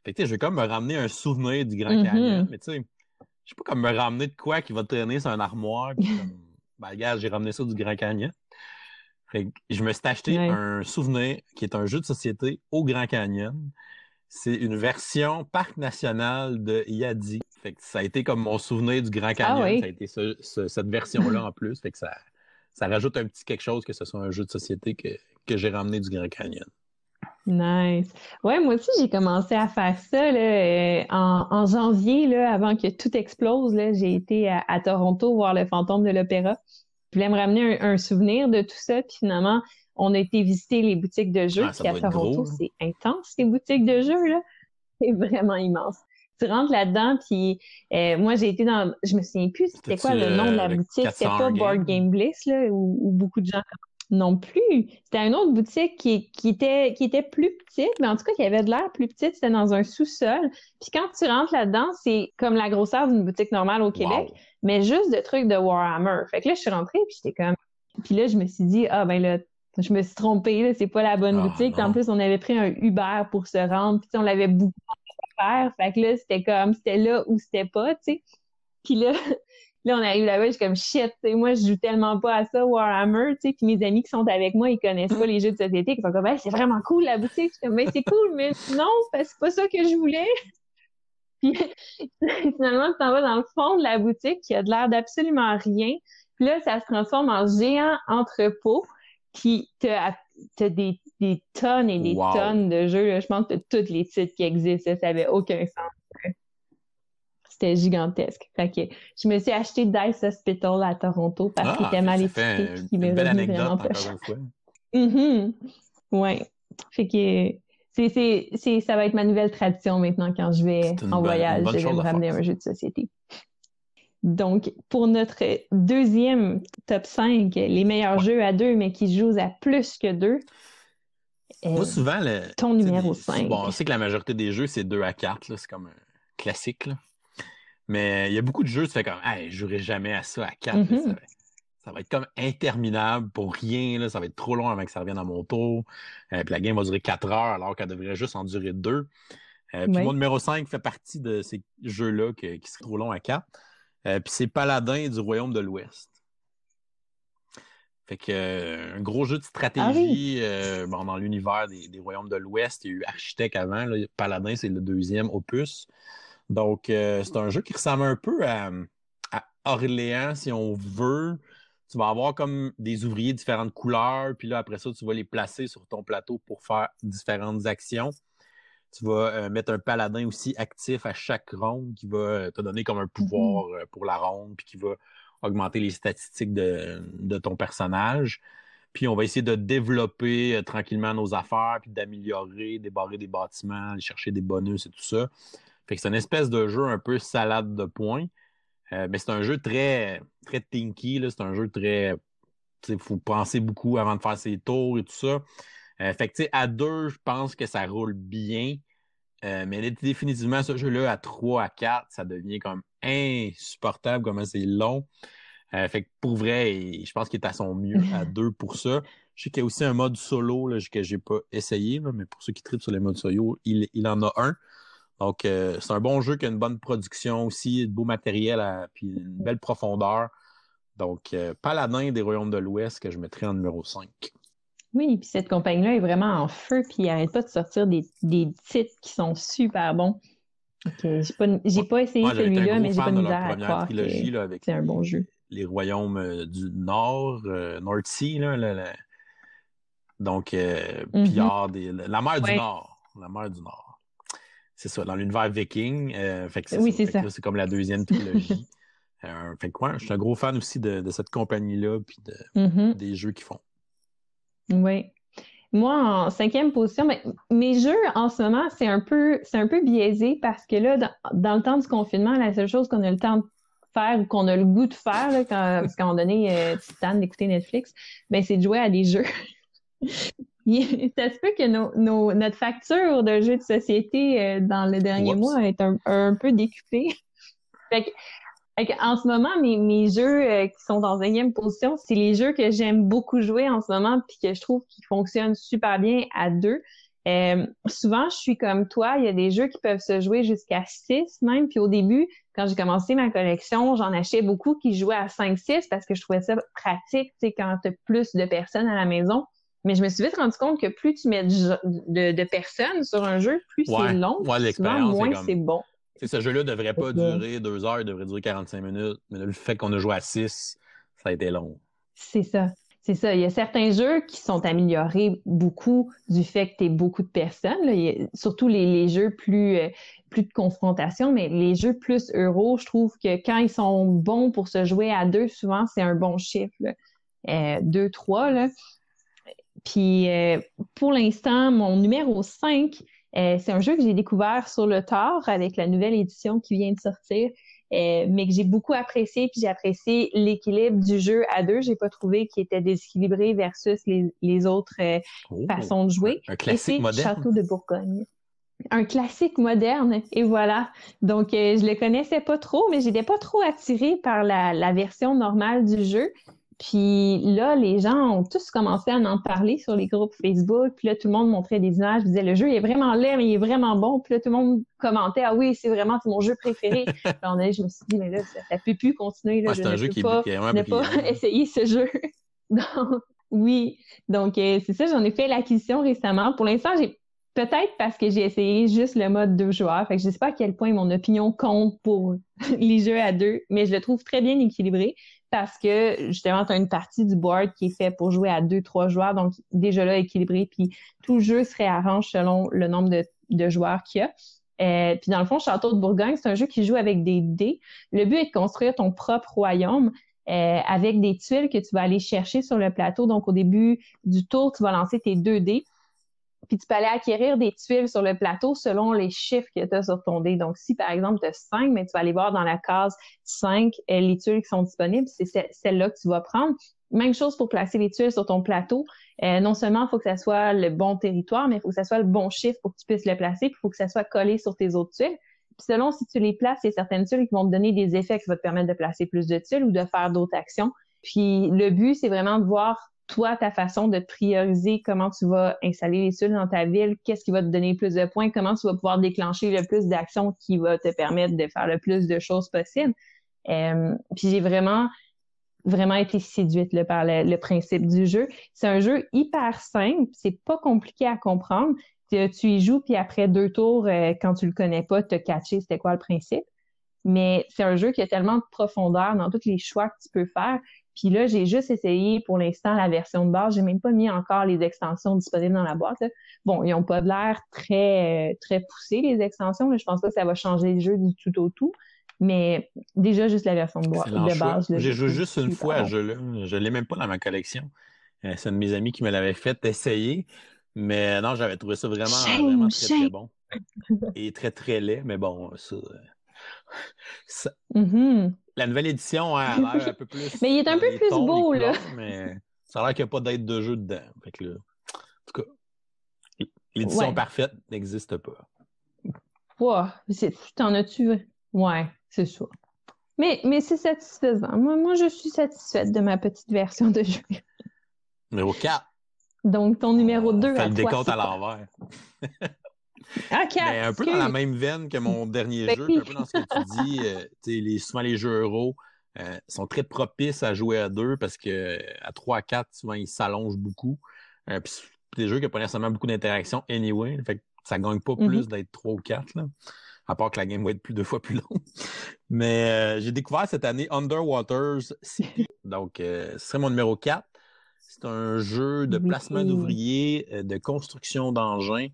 Fait que, je vais comme me ramener un souvenir du Grand mm-hmm. Canyon, mais tu sais, je sais pas comme me ramener de quoi qui va traîner sur un armoire. Puis comme, ben, regarde, j'ai ramené ça du Grand Canyon je me suis acheté un souvenir qui est un jeu de société au Grand Canyon. C'est une version parc national de Yadi. ça a été comme mon souvenir du Grand ah Canyon. Ça a été cette version-là en plus. Fait que ça, ça rajoute un petit quelque chose que ce soit un jeu de société que, j'ai ramené du Grand Canyon. Nice. Ouais, moi aussi, j'ai commencé à faire ça euh, en, janvier, là, avant que tout explose. J'ai été à, Toronto voir le fantôme de l'opéra je voulais me ramener un, souvenir de tout ça. Puis finalement, on a été visiter les boutiques de jeux. Ah, puis à Toronto, c'est intense, les boutiques de jeux, là. C'est vraiment immense. Tu rentres là-dedans, puis euh, moi, j'ai été dans... Je me souviens plus c'était quoi le nom de la boutique. C'était pas Board Game Bliss, là, où, beaucoup de gens non plus. C'était une autre boutique qui, qui, était, qui était plus petite, mais en tout cas qui avait de l'air plus petite. C'était dans un sous-sol. Puis quand tu rentres là-dedans, c'est comme la grosseur d'une boutique normale au Québec mais juste de trucs de Warhammer. Fait que là, je suis rentrée, puis j'étais comme... Puis là, je me suis dit, ah ben là, je me suis trompée, là, c'est pas la bonne ah, boutique. En plus, on avait pris un Uber pour se rendre, puis on l'avait beaucoup à faire. Fait que là, c'était comme, c'était là ou c'était pas, tu sais. Puis là, là, on arrive là-bas, je suis comme, shit, tu sais, moi, je joue tellement pas à ça, Warhammer, tu sais. Puis mes amis qui sont avec moi, ils connaissent pas les jeux de société, ils sont comme, c'est vraiment cool, la boutique. Je suis comme, ben, c'est cool, mais non, c'est pas ça que je voulais. finalement, tu t'en vas dans le fond de la boutique qui a de l'air d'absolument rien. Puis là, ça se transforme en géant entrepôt. Puis t'as as des, des, tonnes et des tonnes de jeux. Je pense que tous les titres qui existent. Ça n'avait aucun sens. C'était gigantesque. Fait que je me suis acheté Dice Hospital à Toronto parce qu'il ah, était mal étiqueté. Qui m'est revenu vraiment pas cher. Mm Ouais. Fait que c'est, c'est, ça va être ma nouvelle tradition maintenant quand je vais en voyage. je vais me ramener un jeu de société. Donc, pour notre deuxième top 5, les meilleurs jeux à deux, mais qui jouent à plus que deux. Moi, euh, souvent, ton numéro 5. Bon, on sait que la majorité des jeux, c'est 2 à 4. C'est comme un classique. Mais il y a beaucoup de jeux, tu fais comme, hey, je jouerai jamais à ça à 4 ça va être comme interminable pour rien. Là. Ça va être trop long avant que ça revienne à mon tour. Euh, puis la game va durer 4 heures alors qu'elle devrait juste en durer 2. Euh, puis mon numéro 5 fait partie de ces jeux-là qui, qui seraient trop longs à 4. Euh, puis c'est Paladin du Royaume de l'Ouest. Fait que un gros jeu de stratégie ah bon, dans l'univers des, Royaumes de l'Ouest. Il y a eu Architecte avant. Paladin, c'est le deuxième opus. Donc, c'est un jeu qui ressemble un peu à, à Orléans, si on veut, tu vas avoir comme des ouvriers différentes couleurs, puis là, après ça, tu vas les placer sur ton plateau pour faire différentes actions. Tu vas euh, mettre un paladin aussi actif à chaque ronde qui va euh, te donner comme un pouvoir euh, pour la ronde, puis qui va augmenter les statistiques de, ton personnage. Puis on va essayer de développer tranquillement nos affaires, puis d'améliorer, débarrer des bâtiments, aller chercher des bonus et tout ça. Fait que c'est une espèce de jeu un peu salade de points. Euh, mais c'est un jeu très, très tinky. C'est un jeu très. Il faut penser beaucoup avant de faire ses tours et tout ça. Euh, fait que, à deux, je pense que ça roule bien. Euh, mais définitivement, ce jeu-là, à 3, à 4, ça devient comme insupportable, comment c'est long. fait que pour vrai, je pense qu'il est à son mieux à deux pour ça. Je sais qu'il y a aussi un mode solo là, que j'ai pas essayé, mais pour ceux qui tripent sur les modes solo, il, il en a un. Donc, euh, c'est un bon jeu qui a une bonne production aussi, de beau matériel, puis une belle profondeur. Donc, euh, Paladin des Royaumes de l'Ouest que je mettrai en numéro 5. Oui, puis cette compagnie-là est vraiment en feu, puis elle n'arrête pas de sortir des, titres qui sont super bons. j'ai pas, j'ai pas essayé celui-là, mais j'ai pas de misère à croire que c'est un bon jeu. Les royaumes euh, du Nord, euh, North Sea, là, donc euh, mm-hmm. la mer du Nord. La mer du Nord. C'est ça, dans l'univers viking. fait oui, c'est ça. C'est comme la deuxième trilogie. fait que, je suis un gros fan aussi de, cette compagnie-là, puis de, mm-hmm. des jeux qu'ils font. Oui. Moi, en cinquième position, mais, mes jeux en ce moment, c'est un peu, c'est un peu biaisé parce que là, dans, le temps du confinement, la seule chose qu'on a le temps de faire ou qu'on a le goût de faire, quand, parce qu'à un moment donné, euh, tu d'écouter Netflix, ben, c'est de jouer à des jeux. ça se peut que nos, notre facture de jeux de société euh, dans le dernier mois est un, un peu décuplée. fait que, en ce moment, mes, mes jeux euh, qui sont en cinquième position, c'est les jeux que j'aime beaucoup jouer en ce moment, puis que je trouve qu'ils fonctionnent super bien à deux. Euh, souvent, je suis comme toi, il y a des jeux qui peuvent se jouer jusqu'à six même. Puis au début, quand j'ai commencé ma collection, j'en achetais beaucoup qui jouaient à 5-6 parce que je trouvais ça pratique, tu sais, quand tu as plus de personnes à la maison. Mais je me suis vite rendu compte que plus tu mets de, de, personnes sur un jeu, plus c'est long, souvent moins c'est bon ce jeu-là ne devrait pas durer deux heures, il devrait durer 45 minutes. Mais le fait qu'on a joué à six, ça a été long. C'est ça. C'est ça. Il y a certains jeux qui sont améliorés beaucoup du fait que tu es beaucoup de personnes. surtout les, jeux plus, euh, plus de confrontation, mais les jeux plus euros, je trouve que quand ils sont bons pour se jouer à deux, souvent c'est un bon chiffre. Euh, deux, trois. Là. Puis euh, pour l'instant, mon numéro 5, euh, c'est un jeu que j'ai découvert sur le tard avec la nouvelle édition qui vient de sortir, euh, mais que j'ai beaucoup apprécié. Puis j'ai apprécié l'équilibre du jeu à deux. J'ai pas trouvé qu'il était déséquilibré versus les, autres euh, oh, façons de jouer. Un classique moderne. Château de Bourgogne. Un classique moderne, et voilà. Donc, je le connaissais pas trop, mais j'étais pas trop attirée par la, la version normale du jeu. Puis là, les gens ont tous commencé à en parler sur les groupes Facebook. Puis là, tout le monde montrait des images, disait le jeu est vraiment laid, mais il est vraiment bon. Puis là, tout le monde commentait ah oui, c'est vraiment mon jeu préféré. puis on je me suis dit mais là, ça, ne peut plus continuer. Là, je un jeu qui pas, ne pas essayer ce jeu. Donc, oui. Donc euh, c'est ça, j'en ai fait l'acquisition récemment. Pour l'instant, j'ai Peut-être parce que j'ai essayé juste le mode deux joueurs. Fait que je sais pas à quel point mon opinion compte pour les jeux à deux, mais je le trouve très bien équilibré parce que justement, tu as une partie du board qui est fait pour jouer à deux, trois joueurs, donc déjà là équilibré, puis tout le jeu se réarrange selon le nombre de, joueurs qu'il y a. Euh, puis dans le fond, Château de Bourgogne, c'est un jeu qui joue avec des dés. Le but est de construire ton propre royaume euh, avec des tuiles que tu vas aller chercher sur le plateau. Donc au début du tour, tu vas lancer tes deux dés puis tu peux aller acquérir des tuiles sur le plateau selon les chiffres que tu as sur ton dé. Donc, si par exemple tu as 5, mais tu vas aller voir dans la case 5 euh, les tuiles qui sont disponibles, c'est celle-là que tu vas prendre. Même chose pour placer les tuiles sur ton plateau. Euh, non seulement il faut que ça soit le bon territoire, mais il faut que ça soit le bon chiffre pour que tu puisses le placer, puis il faut que ça soit collé sur tes autres tuiles. Puis selon si tu les places, il y a certaines tuiles qui vont te donner des effets qui vont te permettre de placer plus de tuiles ou de faire d'autres actions. Puis le but, c'est vraiment de voir toi, ta façon de prioriser comment tu vas installer les tuiles dans ta ville, qu'est-ce qui va te donner plus de points, comment tu vas pouvoir déclencher le plus d'actions qui va te permettre de faire le plus de choses possibles. Euh, puis j'ai vraiment, vraiment été séduite par le, principe du jeu. C'est un jeu hyper simple, c'est pas compliqué à comprendre. Tu, y joues, puis après deux tours, euh, quand tu le connais pas, te catcher c'était quoi le principe? Mais c'est un jeu qui a tellement de profondeur dans tous les choix que tu peux faire puis là, j'ai juste essayé pour l'instant la version de base. J'ai même pas mis encore les extensions disponibles dans la boîte. Bon, ils ont pas l'air très euh, très poussé les extensions. Mais je pense pas que ça va changer le jeu du tout au tout. Mais déjà juste la version de, boîte, de base. J'ai joué juste une fois à ce jeu-là. Je l'ai même pas dans ma collection. Euh, c'est un de mes amis qui me l'avait fait essayer. Mais non, j'avais trouvé ça vraiment, vraiment très, très bon. Et très, très laid. Mais bon, ça. ça... Mm-hmm la nouvelle édition a l'air un peu plus. mais il est un peu plus beau, là. mais ça a l'air qu'il n'y a pas d'aide de jeu dedans. Fait que là, en tout cas, l'édition parfaite n'existe pas. Ouais, t'en as-tu? Ouais, c'est ça. Mais, mais c'est satisfaisant. Moi, moi, je suis satisfaite de ma petite version de jeu. Numéro 4. Donc, ton numéro 2 à le décompte à l'envers. Ah, un peu dans la même veine que mon dernier jeu, un peu dans ce que tu dis. Euh, les, souvent, les jeux euros euh, sont très propices à jouer à deux parce que à 3 4, souvent, ils s'allongent beaucoup. Euh, puis des jeux qui n'ont pas nécessairement beaucoup d'interactions anyway. Fait que ça gagne pas mm-hmm. plus d'être trois ou quatre, là. À part que la game va être plus deux fois plus longue. Mais j'ai découvert cette année Underwaters City. Donc, ce serait mon numéro 4. C'est un jeu de placement d'ouvriers, de construction d'engins,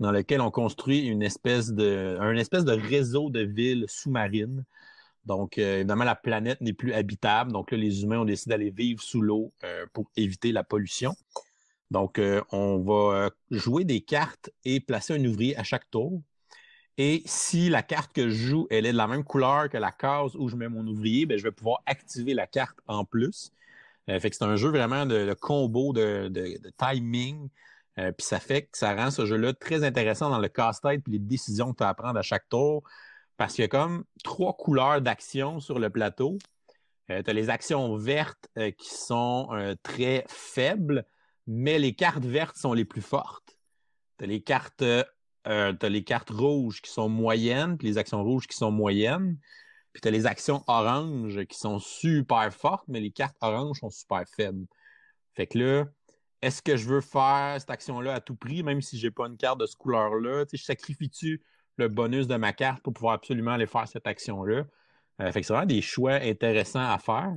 dans lequel on construit une espèce de, un espèce de réseau de villes sous-marines. Donc, évidemment, la planète n'est plus habitable. Donc là, les humains ont décidé d'aller vivre sous l'eau pour éviter la pollution. Donc, euh, on va euh, jouer des cartes et placer un ouvrier à chaque tour. Et si la carte que je joue, elle est de la même couleur que la case où je mets mon ouvrier, ben, je vais pouvoir activer la carte en plus. Euh, fait que c'est un jeu vraiment de, combo, de, timing. Puis ça fait que ça rend ce jeu-là très intéressant dans le casse-tête et les décisions que tu as à prendre à chaque tour. Parce qu'il y a comme trois couleurs d'action sur le plateau. tu as les actions vertes qui sont très faibles mais les cartes vertes sont les plus fortes. Tu les cartes euh, as les cartes rouges qui sont moyennes, puis les actions rouges qui sont moyennes. Puis tu as les actions oranges qui sont super fortes, mais les cartes oranges sont super faibles. Fait que là, est-ce que je veux faire cette action-là à tout prix, même si j'ai pas une carte de ce couleur-là? Je sacrifie-tu le bonus de ma carte pour pouvoir absolument aller faire cette action-là? Euh, fait que c'est vraiment des choix intéressants à faire.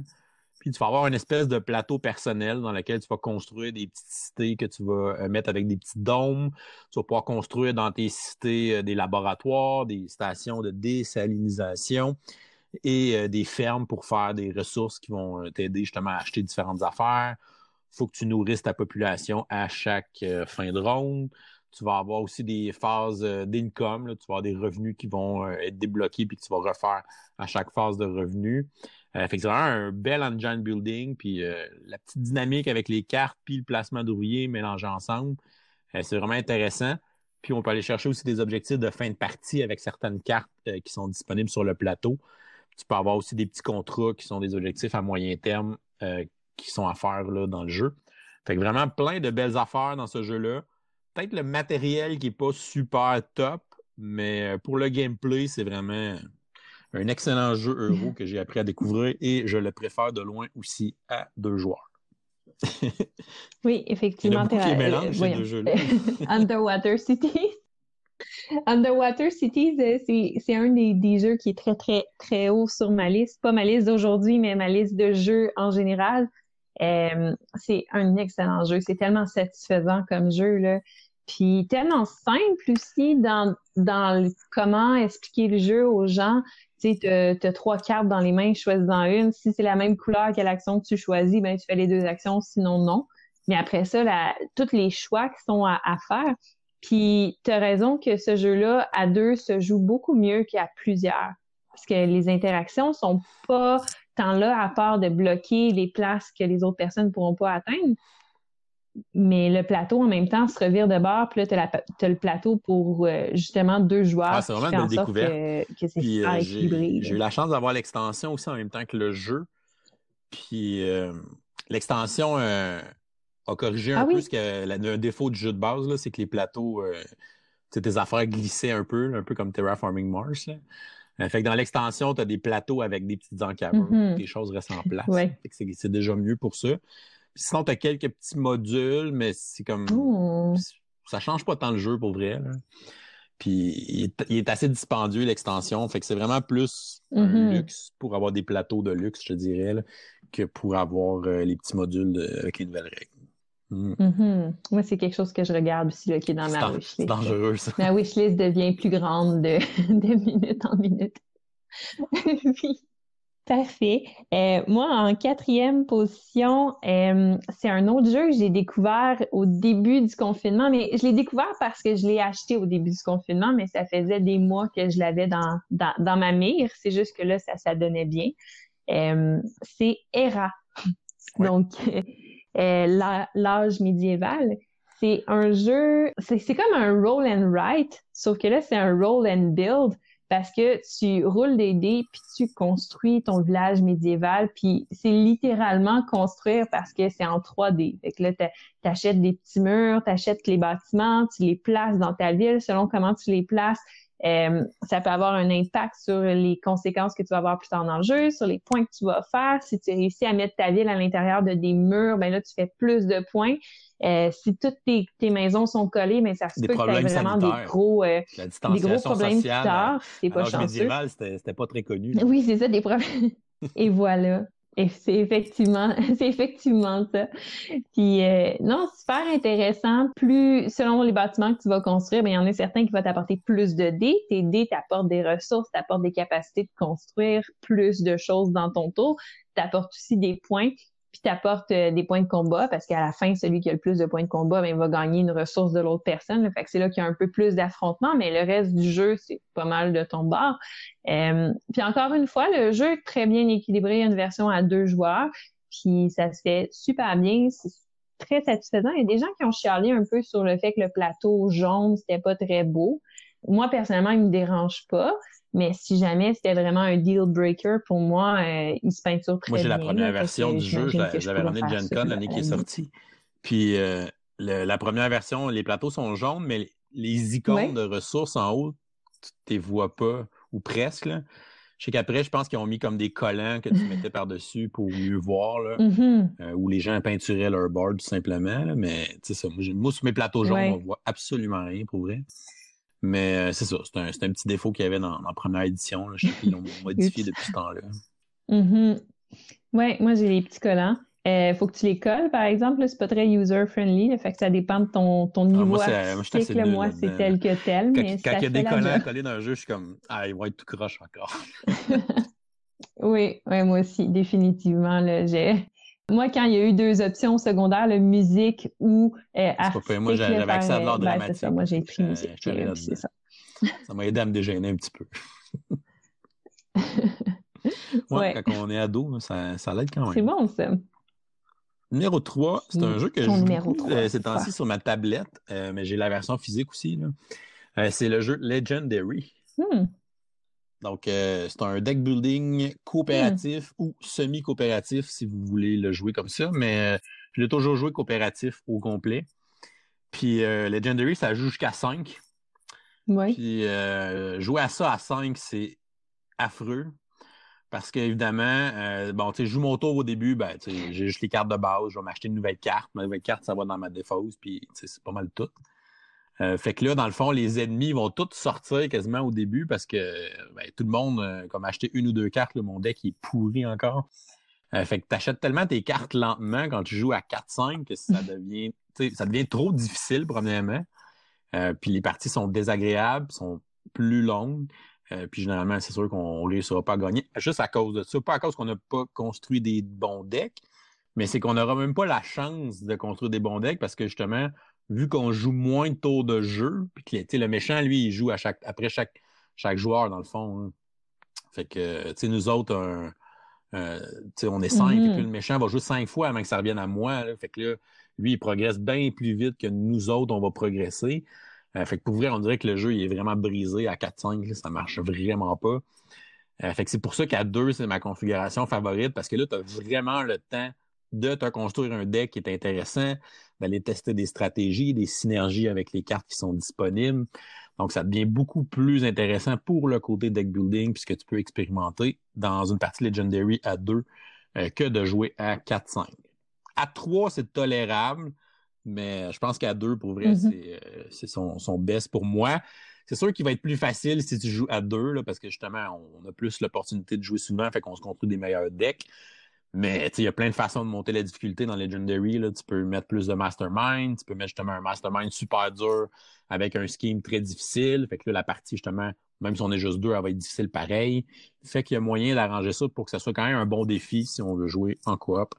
Puis tu vas avoir une espèce de plateau personnel dans lequel tu vas construire des petites cités que tu vas euh, mettre avec des petits dômes. Tu vas pouvoir construire dans tes cités euh, des laboratoires, des stations de désalinisation et des fermes pour faire des ressources qui vont t'aider justement à acheter différentes affaires. Faut que tu nourrisses ta population à chaque fin de ronde. Tu vas avoir aussi des phases d'income. Tu vas avoir des revenus qui vont être débloqués puis que tu vas refaire à chaque phase de revenus. Euh, fait que c'est vraiment un bel engine building, puis euh, la petite dynamique avec les cartes puis le placement d'ouvriers mélangés ensemble, euh, c'est vraiment intéressant. Puis on peut aller chercher aussi des objectifs de fin de partie avec certaines cartes qui sont disponibles sur le plateau. Tu peux avoir aussi des petits contrats qui sont des objectifs à moyen terme qui sont à faire là, dans le jeu. Fait que vraiment plein de belles affaires dans ce jeu-là. Peut-être le matériel qui n'est pas super top, mais pour le gameplay, c'est vraiment un excellent jeu euro que j'ai appris à découvrir et je le préfère de loin aussi à deux joueurs. oui, effectivement. Il y a mélange ces deux jeux-là. Underwater Cities. Underwater Cities, euh, c'est un des, jeux qui est très, très, très haut sur ma liste. Pas ma liste d'aujourd'hui, mais ma liste de jeux en général. Euh, c'est un excellent jeu. C'est tellement satisfaisant comme jeu. Là. Puis tellement simple aussi dans, comment expliquer le jeu aux gens tu as, trois cartes dans les mains, choisis-en une. Si c'est la même couleur que l'action que tu choisis, ben tu fais les deux actions, sinon non. Mais après ça, tous les choix qui sont à, faire. Puis tu as raison que ce jeu-là, à deux, se joue beaucoup mieux qu'à plusieurs. Parce que les interactions sont pas là à part de bloquer les places que les autres personnes ne pourront pas atteindre mais le plateau en même temps se revire de bord, puis là, tu as, le plateau pour euh, justement deux joueurs. Ah, c'est vraiment une découverte. Que, c'est euh, J'ai eu la chance d'avoir l'extension aussi en même temps que le jeu. Puis euh, l'extension a corrigé un ah peu ce que un défaut du jeu de base, c'est que les plateaux, tes affaires glissaient un peu, un peu comme Terraforming Mars. Fait que dans l'extension, tu as des plateaux avec des petites encadrures, mm-hmm. des choses restent en place. C'est déjà mieux pour ça sinon, tu as quelques petits modules, mais c'est comme. Oh. Ça change pas tant le jeu pour vrai. Puis il est, assez dispendieux, l'extension. Fait que c'est vraiment plus un mm-hmm. luxe pour avoir des plateaux de luxe, je dirais, que pour avoir euh, les petits modules avec les nouvelles règles. Mm. Mm-hmm. Moi, c'est quelque chose que je regarde aussi là, qui est dans ma wishlist. C'est dangereux, ça. Ma wishlist devient plus grande de, de minute en minute. Parfait. Euh, moi, en quatrième position, euh, c'est un autre jeu que j'ai découvert au début du confinement, mais je l'ai découvert parce que je l'ai acheté au début du confinement, mais ça faisait des mois que je l'avais dans, dans, ma mire. C'est juste que là, ça, ça donnait bien. Euh, c'est Hera. Donc, l'âge médiéval. C'est un jeu, c'est comme un roll and write, sauf que là, c'est un roll and build parce que tu roules des dés puis tu construis ton village médiéval puis c'est littéralement construire parce que c'est en 3D. Fait que là t'achètes des petits murs, t'achètes les bâtiments, tu les places dans ta ville selon comment tu les places. Euh, ça peut avoir un impact sur les conséquences que tu vas avoir plus tard dans le jeu, sur les points que tu vas faire. Si tu réussis à mettre ta ville à l'intérieur de des murs, ben là tu fais plus de points. Euh, si toutes tes, maisons sont collées, mais ça se peut que tu aies vraiment des gros, euh, des gros problèmes plus tard. C'est pas chanceux. c'était pas très connu. Oui, c'est ça, des problèmes. Et voilà. Et c'est effectivement, c'est effectivement ça. Puis euh, non, super intéressant. Plus selon les bâtiments que tu vas construire, ben il y en a certains qui vont t'apporter plus de dés. Tes dés t'apportent des ressources, t'apportent des capacités de construire plus de choses dans ton tour. T'apportent aussi des points puis t'apportes euh, des points de combat parce qu'à la fin, celui qui a le plus de points de combat, ben, va gagner une ressource de l'autre personne. Fait que c'est là qu'il y a un peu plus d'affrontement, mais le reste du jeu, c'est pas mal de ton bord. Euh, puis encore une fois, le jeu est très bien équilibré. Il y a une version à deux joueurs, puis ça se fait super bien. C'est très satisfaisant. Il y a des gens qui ont chialé un peu sur le fait que le plateau jaune, c'était pas très beau. Moi, personnellement, il me dérange pas. Mais si jamais c'était vraiment un deal breaker, pour moi, euh, il se peinture très bien. Moi, j'ai la première version du jeu. Je l'avais ramené de Gen Con l'année qui est sortie. Puis euh, la première version, les plateaux sont jaunes, mais les icônes de ressources en haut, tu ne les vois pas, ou presque. Là. Je sais qu'après, je pense qu'ils ont mis comme des collants que tu mettais par-dessus pour mieux voir, là, mm-hmm. euh, où les gens peinturaient leur board tout simplement. Là, mais ça, moi, sur mes plateaux jaunes, on voit absolument rien pour vrai. Mais euh, c'est ça, c'est un, un, petit défaut qu'il y avait dans, la première édition. Je sais qu'ils l'ont modifié depuis ce temps-là. Mm-hmm. Oui, moi j'ai les petits collants. Il euh, faut que tu les colles, par exemple. C'est pas très user-friendly. Fait que ça dépend de ton, ton ah, niveau moi, artistique. Moi, moi c'est tel que tel. Quand, mais quand il y a des collants collés dans un jeu, je suis comme Ah, ils vont être tout croche encore. oui, ouais, moi aussi, définitivement. J'ai moi, quand il y a eu deux options secondaires, le musique ou euh, Moi, j'avais accès à de l'art ben, dramatique. ça. Moi, j'ai pris musique. c'est ça. ça m'a aidé à me déjeuner un petit peu. ouais, Quand on est ado, ça, ça l'aide quand même. C'est bon, ça. Numéro 3, c'est un jeu que je joue beaucoup, euh, ces temps-ci sur ma tablette, euh, mais j'ai la version physique aussi. Euh, c'est le jeu Legendary. Hmm. Donc, euh, c'est un deck building coopératif ou semi-coopératif si vous voulez le jouer comme ça, mais euh, je l'ai toujours joué coopératif au complet. Puis euh, Legendary, ça joue jusqu'à 5. Oui. Puis jouer à ça à 5, c'est affreux. Parce qu'évidemment, bon, tu sais, je joue mon tour au début, ben, j'ai juste les cartes de base, je vais m'acheter une nouvelle carte. Ma nouvelle carte, ça va dans ma défausse, puis c'est pas mal tout. Euh, fait que là, dans le fond, les ennemis vont tous sortir quasiment au début parce que ben, tout le monde, euh, comme acheter une ou deux cartes, mon deck est pourri encore. Euh, fait que tu achètes tellement tes cartes lentement quand tu joues à 4-5 que ça devient, ça devient trop difficile, premièrement. puis les parties sont désagréables, sont plus longues. puis généralement, c'est sûr qu'on ne réussira pas à gagner juste à cause de ça. Pas à cause qu'on n'a pas construit des bons decks, mais c'est qu'on n'aura même pas la chance de construire des bons decks parce que justement, vu qu'on joue moins de tours de jeu, puis que le méchant, lui, il joue à chaque, après chaque, chaque joueur, dans le fond. Hein. Fait que, tu sais, nous autres, on est cinq, et puis mm-hmm. le méchant va jouer cinq fois avant que ça revienne à moi. Fait que là, lui, il progresse bien plus vite que nous autres, on va progresser. Euh, fait que pour vrai, on dirait que le jeu il est vraiment brisé à 4-5, ça marche vraiment pas. Euh, fait que c'est pour ça qu'à 2, c'est ma configuration favorite, parce que là, tu as vraiment le temps de te construire un deck qui est intéressant, d'aller tester des stratégies, des synergies avec les cartes qui sont disponibles. Donc, ça devient beaucoup plus intéressant pour le côté deck building, puisque tu peux expérimenter dans une partie Legendary à 2 euh, que de jouer à 4-5. À 3, c'est tolérable, mais je pense qu'à 2, pour vrai, mm-hmm. euh, c'est son, son best pour moi. C'est sûr qu'il va être plus facile si tu joues à 2, parce que justement, on a plus l'opportunité de jouer souvent, fait qu'on se construit des meilleurs decks. Mais il y a plein de façons de monter la difficulté dans Legendary. Là. Tu peux mettre plus de mastermind, tu peux mettre justement un mastermind super dur avec un scheme très difficile. Fait que là, la partie, justement, même si on est juste deux, elle va être difficile pareil. Fait qu'il y a moyen d'arranger ça pour que ça soit quand même un bon défi si on veut jouer en coop.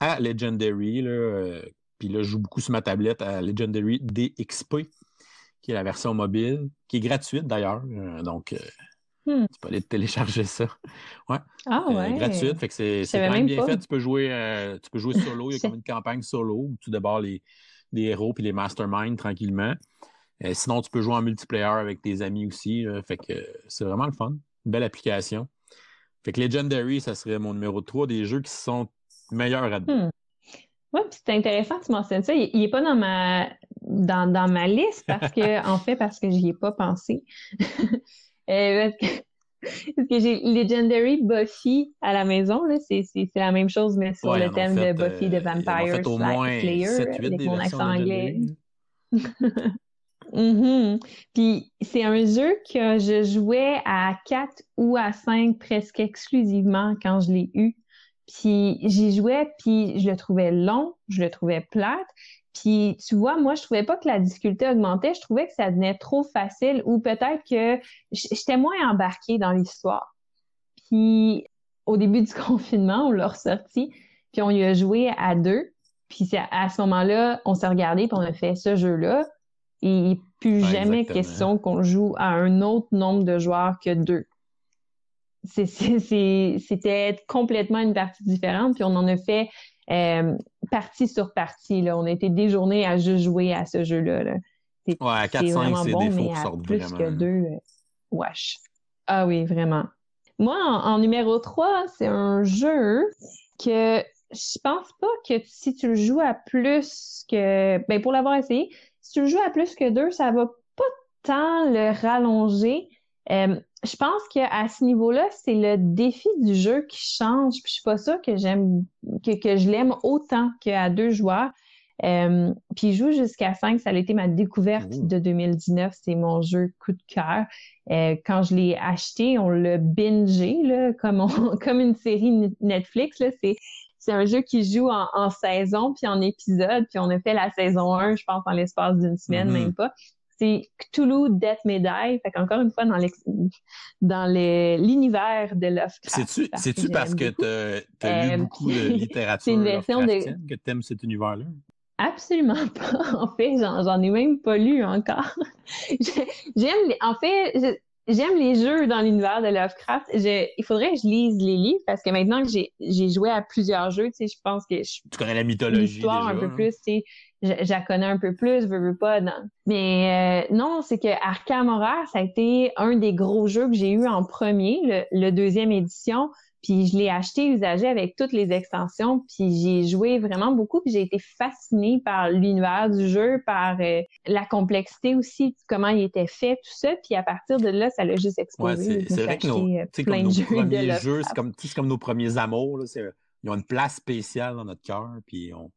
À Legendary, là, euh, puis là, je joue beaucoup sur ma tablette à Legendary DXP, qui est la version mobile, qui est gratuite d'ailleurs. Euh, donc, euh, Hmm. Tu peux aller télécharger ça. Ouais. Ah euh, ouais. gratuite. Fait que c'est quand même bien fait. Tu peux jouer, euh, tu peux jouer solo. Il y a comme une campagne solo où tu débarres les, les héros puis les masterminds tranquillement. Euh, sinon, tu peux jouer en multiplayer avec tes amis aussi. fait que c'est vraiment le fun. Une belle application. Fait que Legendary, ça serait mon numéro 3 des jeux qui sont meilleurs à deux. Hmm. Oui, c'est intéressant que tu mentionnes ça. Il n'est pas dans ma dans, dans ma liste parce que, en fait, parce que j'y ai pas pensé. Euh, Parce que j'ai Legendary Buffy à la maison, c'est, la même chose, mais sur le thème de Buffy de euh, Vampire Slayer, avec mon accent anglais. Mm-hmm. Puis c'est un jeu que je jouais à 4 ou à 5 presque exclusivement quand je l'ai eu. Puis j'y jouais, puis je le trouvais long, je le trouvais plate. Puis tu vois, moi, je trouvais pas que la difficulté augmentait, je trouvais que ça devenait trop facile ou peut-être que j'étais moins embarquée dans l'histoire. Puis au début du confinement, on l'a ressorti, puis on y a joué à deux. Puis à ce moment-là, on s'est regardé, puis on a fait ce jeu-là et plus jamais question qu'on joue à un autre nombre de joueurs que deux. C'était complètement une partie différente, puis on en a fait euh, partie sur partie. Là. On a été des journées à juste jouer à ce jeu-là. Là. Ouais, à 4-5, c'est bon, mais à plus que deux, euh, wesh. Ah oui, vraiment. Moi, en, numéro 3, c'est un jeu que je pense pas que si tu le joues à plus que... Ben, pour l'avoir essayé, si tu le joues à plus que deux, ça va pas tant le rallonger. Euh, je pense qu'à ce niveau-là, c'est le défi du jeu qui change. Puis je suis pas sûre que j'aime que, que je l'aime autant qu'à deux joueurs. Euh, puis il joue jusqu'à cinq. ça a été ma découverte de 2019. C'est mon jeu coup de cœur. Euh, quand je l'ai acheté, on l'a bingé là, comme, comme une série Netflix. Là. C'est c'est un jeu qui joue en, saison puis en épisode, puis on a fait la saison 1, je pense, en l'espace d'une semaine, même mm-hmm. pas. C'est Cthulhu Death Die. Fait qu'encore une fois, dans dans l'univers de Lovecraft. C'est-tu parce, que tu as, lu euh, beaucoup de littérature c'est une version de... que tu aimes cet univers-là? Absolument pas. En fait, j'en ai même pas lu encore. J'aime, en fait, j'aime les jeux dans l'univers de Lovecraft. il faudrait que je lise les livres parce que maintenant que j'ai joué à plusieurs jeux, tu sais, je pense que je, tu connais la mythologie, l'histoire un peu hein? plus, tu sais, je, la connais un peu plus, veux, veux pas. Non. Mais euh, non, c'est que Arkham Horror, ça a été un des gros jeux que j'ai eu en premier, le, le deuxième édition. Puis je l'ai acheté usagé avec toutes les extensions, puis j'ai joué vraiment beaucoup, puis j'ai été fascinée par l'univers du jeu, par euh, la complexité aussi, comment il était fait, tout ça. Puis à partir de là, ça l'a juste explosé. Ouais, c'est vrai que nos, euh, comme nos premiers jeux, c'est comme, comme nos premiers amours, là, ils ont une place spéciale dans notre cœur, puis on,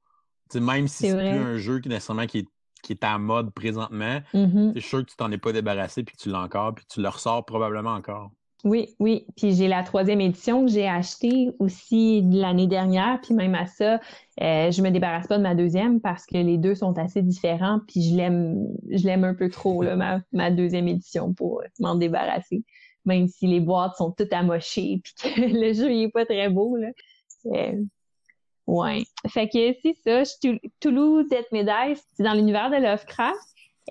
même si c'est plus un jeu qui nécessairement qui est qui est à mode présentement, mm-hmm. c'est sûr que tu t'en es pas débarrassé puis que tu l'as encore puis tu le ressors probablement encore. Oui, oui. Puis j'ai la troisième édition que j'ai achetée aussi l'année dernière. Puis même à ça, euh, je me débarrasse pas de ma deuxième parce que les deux sont assez différents. Puis je l'aime, je l'aime un peu trop là, ma, ma deuxième édition pour m'en débarrasser. Même si les boîtes sont toutes amochées puis que le jeu il est pas très beau là. Euh, ouais. Fait que c'est ça. Toulouse Death Médaille, c'est dans l'univers de Lovecraft.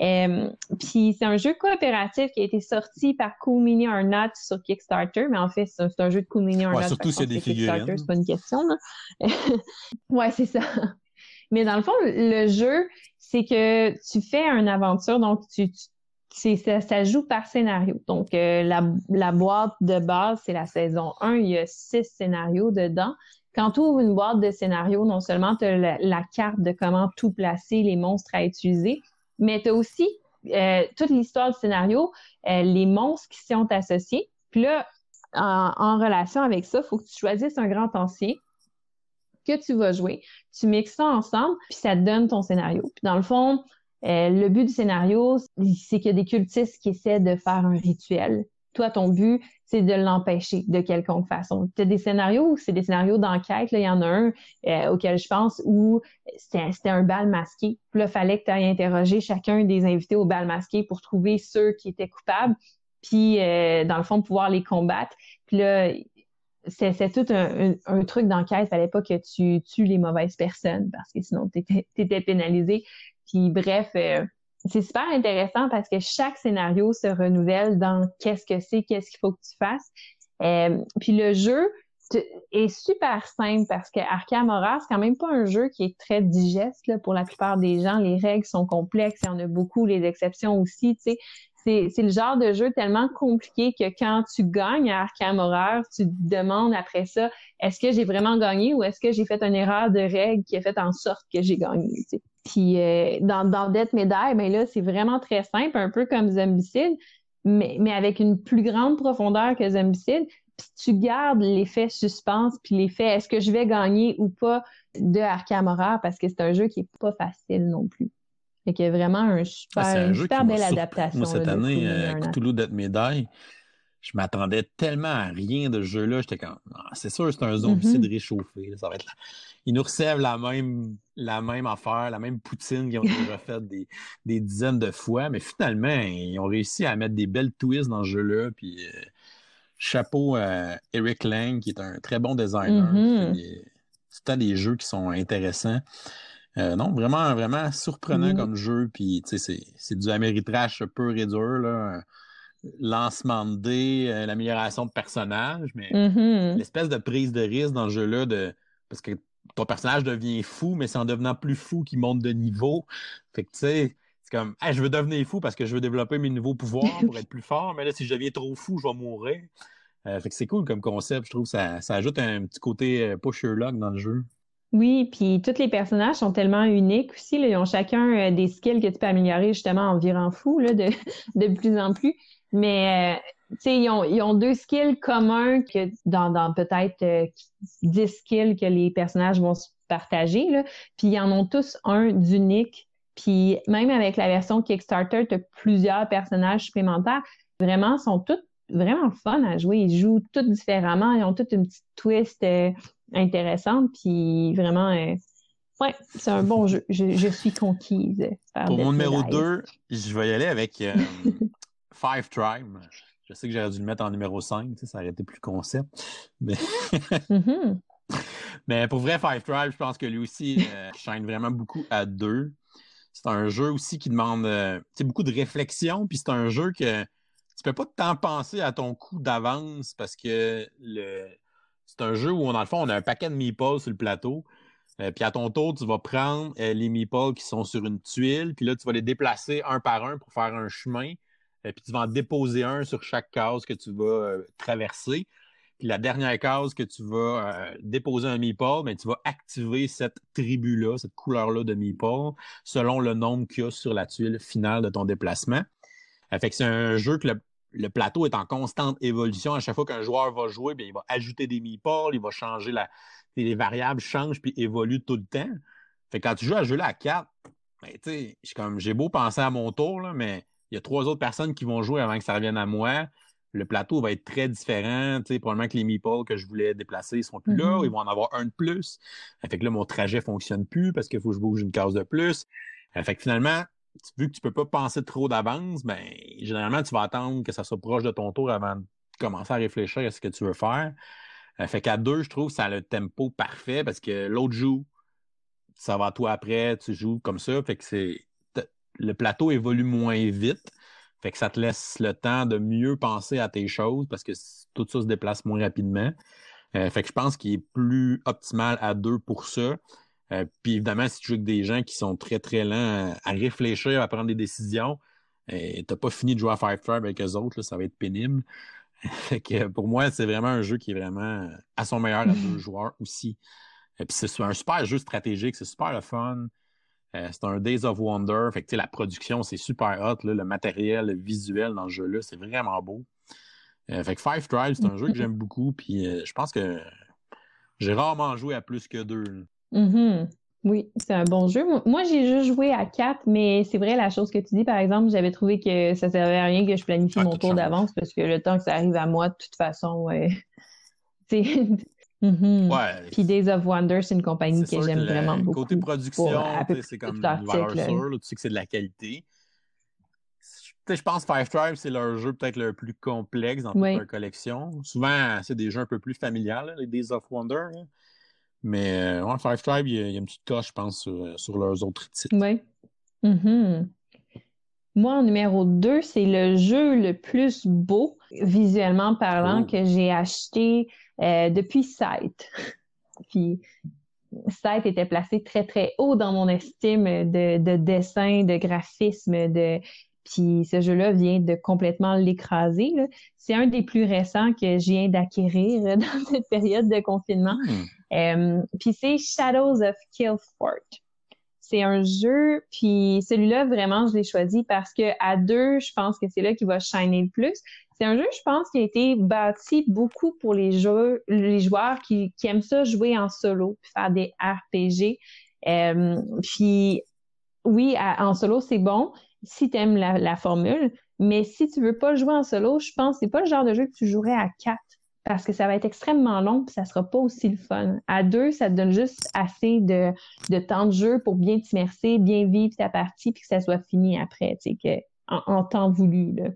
Euh, puis c'est un jeu coopératif qui a été sorti par Cool Mini or Not sur Kickstarter, mais en fait c'est un, jeu de Cool Mini or ouais, Surtout s'il y a des figurines. C'est pas une question. Là. ouais, c'est ça. Mais dans le fond, le jeu, c'est que tu fais une aventure, donc tu, tu ça, ça, joue par scénario. Donc, euh, la, la, boîte de base, c'est la saison 1. Il y a six scénarios dedans. Quand tu ouvres une boîte de scénario, non seulement tu as la, la, carte de comment tout placer, les monstres à utiliser, mais tu as aussi euh, toute l'histoire du scénario, euh, les monstres qui sont associés. Puis là, en, relation avec ça, il faut que tu choisisses un grand ancien que tu vas jouer. Tu mixes ça ensemble, puis ça te donne ton scénario. Puis dans le fond, euh, le but du scénario, c'est qu'il y a des cultistes qui essaient de faire un rituel. Toi, ton but, c'est de l'empêcher de quelconque façon. Tu as des scénarios, c'est des scénarios d'enquête. Il y en a un euh, auquel je pense où c'était un bal masqué. Puis là, fallait que tu ailles interroger chacun des invités au bal masqué pour trouver ceux qui étaient coupables, puis euh, dans le fond, pouvoir les combattre. Puis là, c'est tout un, truc d'enquête. Fallait pas que tu tues les mauvaises personnes parce que sinon, tu étais, pénalisé. Puis bref, euh, c'est super intéressant parce que chaque scénario se renouvelle dans qu'est-ce que c'est, qu'est-ce qu'il faut que tu fasses. Euh, puis le jeu est super simple parce que Arkham Horror, c'est quand même pas un jeu qui est très digeste là, pour la plupart des gens. Les règles sont complexes, il y en a beaucoup, les exceptions aussi, tu sais. C'est, le genre de jeu tellement compliqué que quand tu gagnes à Arkham Horror, tu te demandes après ça, est-ce que j'ai vraiment gagné ou est-ce que j'ai fait une erreur de règle qui a fait en sorte que j'ai gagné? Puis euh, dans, dans Death Médaille, ben là, c'est vraiment très simple, un peu comme Zombicide. mais, mais avec une plus grande profondeur que Zombicide. Puis tu gardes l'effet suspense, puis l'effet est-ce que je vais gagner ou pas de Arkham Horror parce que c'est un jeu qui est pas facile non plus. Fait qu'il y a vraiment un super, ah, une super belle adaptation. Moi, cette année, euh, Cthulhu Death Médaille, je m'attendais tellement à rien de ce jeu-là. J'étais comme, ah, c'est sûr, c'est un zombicide mm-hmm. réchauffé. Ça va être Ils nous reçoivent la même, la même affaire, la même poutine qu'ils ont déjà fait des, des, dizaines de fois. Mais finalement, ils ont réussi à mettre des belles twists dans ce jeu-là. Puis, euh, chapeau à Eric Lang, qui est un très bon designer. Mm-hmm. C'est des jeux qui sont intéressants. Euh, non, vraiment, vraiment surprenant comme jeu. Puis, tu sais, c'est du Ameritrash pur et dur, là. Lancement de dés, euh, l'amélioration de personnage, mais mm-hmm. l'espèce de prise de risque dans le jeu-là, de... parce que ton personnage devient fou, mais c'est en devenant plus fou qu'il monte de niveau. Fait que, tu sais, c'est comme, je veux devenir fou parce que je veux développer mes nouveaux pouvoirs pour être plus fort, mais là, si je deviens trop fou, je vais mourir. Euh, fait que c'est cool comme concept, je trouve. Ça, ça ajoute un petit côté pas Sherlock dans le jeu. Oui, puis tous les personnages sont tellement uniques aussi. Ils ont chacun euh, des skills que tu peux améliorer justement en virant fou là, de, de plus en plus. Mais euh, tu sais, ils ont, ils ont deux skills communs que dans, dans peut-être euh, 10 skills que les personnages vont se partager. Là. Puis ils en ont tous un d'unique. Puis même avec la version Kickstarter, tu as plusieurs personnages supplémentaires. Vraiment, sont tous vraiment fun à jouer. Ils jouent tous différemment. Ils ont toute une petite twist. Euh, intéressante. Puis vraiment, euh, ouais, c'est un bon jeu. Je, suis conquise. Pour mon numéro 2, je vais y aller avec Five Tribe. Je sais que j'aurais dû le mettre en numéro 5, ça aurait été plus concept. Mais, mm-hmm. Mais pour vrai, Five Tribe, je pense que lui aussi euh, shine vraiment beaucoup à deux. C'est un jeu aussi qui demande beaucoup de réflexion, puis c'est un jeu que tu peux pas tant penser à ton coup d'avance parce que le, c'est un jeu où, dans le fond, on a un paquet de meeples sur le plateau. Euh, puis à ton tour, tu vas prendre euh, les meeples qui sont sur une tuile, puis là, tu vas les déplacer un par un pour faire un chemin. Euh, puis tu vas en déposer un sur chaque case que tu vas traverser. Puis la dernière case que tu vas déposer un meeple, mais ben, tu vas activer cette tribu-là, cette couleur-là de meeple, selon le nombre qu'il y a sur la tuile finale de ton déplacement. fait que c'est un jeu que le, plateau est en constante évolution. À chaque fois qu'un joueur va jouer, bien, il va ajouter des meeples, il va changer la. Les variables changent puis évoluent tout le temps. Fait quand tu joues à jeu là à 4, ben, j'ai beau penser à mon tour, là, mais il y a trois autres personnes qui vont jouer avant que ça revienne à moi. Le plateau va être très différent. Probablement que les meeples que je voulais déplacer ne seront plus là. Mm-hmm. Ils vont en avoir un de plus. Fait que là, mon trajet ne fonctionne plus parce qu'il faut que je bouge une case de plus. Fait que finalement, vu que tu peux pas penser trop d'avance, ben, généralement, tu vas attendre que ça soit proche de ton tour avant de commencer à réfléchir à ce que tu veux faire. Fait qu'à deux, je trouve que ça a le tempo parfait parce que l'autre joue, ça va à toi après, tu joues comme ça. Fait que c'est le plateau évolue moins vite. Fait que ça te laisse le temps de mieux penser à tes choses parce que tout ça se déplace moins rapidement. Euh, fait que je pense qu'il est plus optimal à deux pour ça. Euh, puis évidemment, si tu joues avec des gens qui sont très, très lents à, réfléchir, à prendre des décisions, et t'as pas fini de jouer à Five Tribe avec eux autres, ça va être pénible. fait que pour moi, c'est vraiment un jeu qui est vraiment à son meilleur à deux joueurs aussi. Et puis c'est un super jeu stratégique, c'est super le fun. Euh, c'est un Days of Wonder. Fait que la production, c'est super hot. le matériel, le visuel dans le jeu-là, c'est vraiment beau. Euh, fait que Five Tribe, c'est un jeu que j'aime beaucoup. Puis je pense que j'ai rarement joué à plus que deux. Mm-hmm. Oui, c'est un bon jeu. Moi, j'ai juste joué à quatre, mais c'est vrai, la chose que tu dis, par exemple, j'avais trouvé que ça servait à rien que je planifie ah, mon tour d'avance parce que le temps que ça arrive à moi, de toute façon, ouais. mm-hmm. ouais. Puis Days of Wonder, c'est une compagnie que j'aime vraiment beaucoup. Côté production, c'est comme une valeur sûre, tu sais que c'est de la qualité. Je pense Five Tribe, c'est leur jeu peut-être le plus complexe dans toute leur collection. Souvent, c'est des jeux un peu plus familiaux, les Days of Wonder. Mais euh, Five Tribe, il y, a, une petite coche, je pense, sur, euh, leurs autres titres. Oui. Mm-hmm. Moi, en numéro 2, c'est le jeu le plus beau, visuellement parlant, que j'ai acheté euh, depuis Sight. Puis, Sight était placé très, très haut dans mon estime de, de dessin, de graphisme, de puis ce jeu-là vient de complètement l'écraser. C'est un des plus récents que je viens d'acquérir dans cette période de confinement. Hmm. Euh, puis c'est Shadows of Killfort. c'est un jeu, puis celui-là, vraiment, je l'ai choisi parce que à deux, je pense que c'est là qu'il va shiner le plus. C'est un jeu, je pense, qui a été bâti beaucoup pour les les joueurs qui, aiment ça jouer en solo, puis faire des RPG. Euh, puis oui, en solo, c'est bon si tu aimes la, formule, mais si tu veux pas jouer en solo, je pense que c'est pas le genre de jeu que tu jouerais à quatre parce que ça va être extrêmement long puis ça sera pas aussi le fun. À deux, ça te donne juste assez de, temps de jeu pour bien t'immerser, bien vivre ta partie puis que ça soit fini après, tu sais, que, en, temps voulu. Là.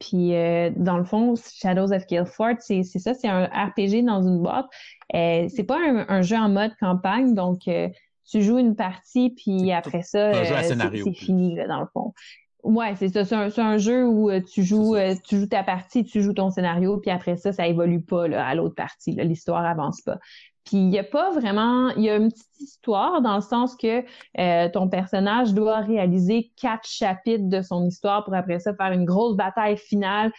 Puis euh, dans le fond, Shadows of Guildford, c'est ça, c'est un RPG dans une boîte. Euh, c'est pas un, jeu en mode campagne, donc euh, tu joues une partie puis après ça, euh, c'est fini là, dans le fond. Ouais, c'est ça. C'est un, jeu où tu joues, tu joues ta partie, tu joues ton scénario, puis après ça, ça évolue pas là, à l'autre partie. L'histoire avance pas. Puis il y a pas vraiment, il y a une petite histoire dans le sens que euh, ton personnage doit réaliser quatre chapitres de son histoire pour après ça faire une grosse bataille finale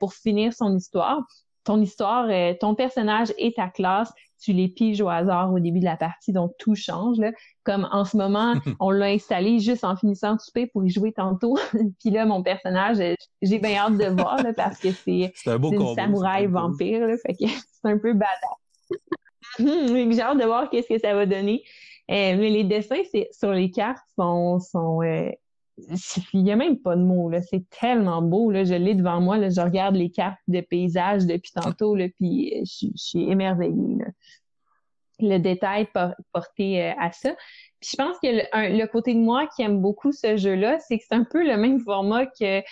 pour finir son histoire. Ton histoire, ton personnage et ta classe tu les piges au hasard au début de la partie, donc tout change. Là. Comme en ce moment, on l'a installé juste en finissant de souper pour y jouer tantôt. Puis là, mon personnage, j'ai bien hâte de voir là, parce que c'est une samouraï vampire. Là, fait que c'est un peu badass. j'ai hâte de voir qu'est-ce que ça va donner. Euh, mais les dessins sur les cartes sont, sont euh, il n'y a même pas de mots, là. C'est tellement beau, là. Je l'ai devant moi, là. Je regarde les cartes de paysage depuis tantôt, là, puis euh, je, suis émerveillée, là. Le détail porté euh, à ça. Puis je pense que le, côté de moi qui aime beaucoup ce jeu-là, c'est que c'est un peu le même format que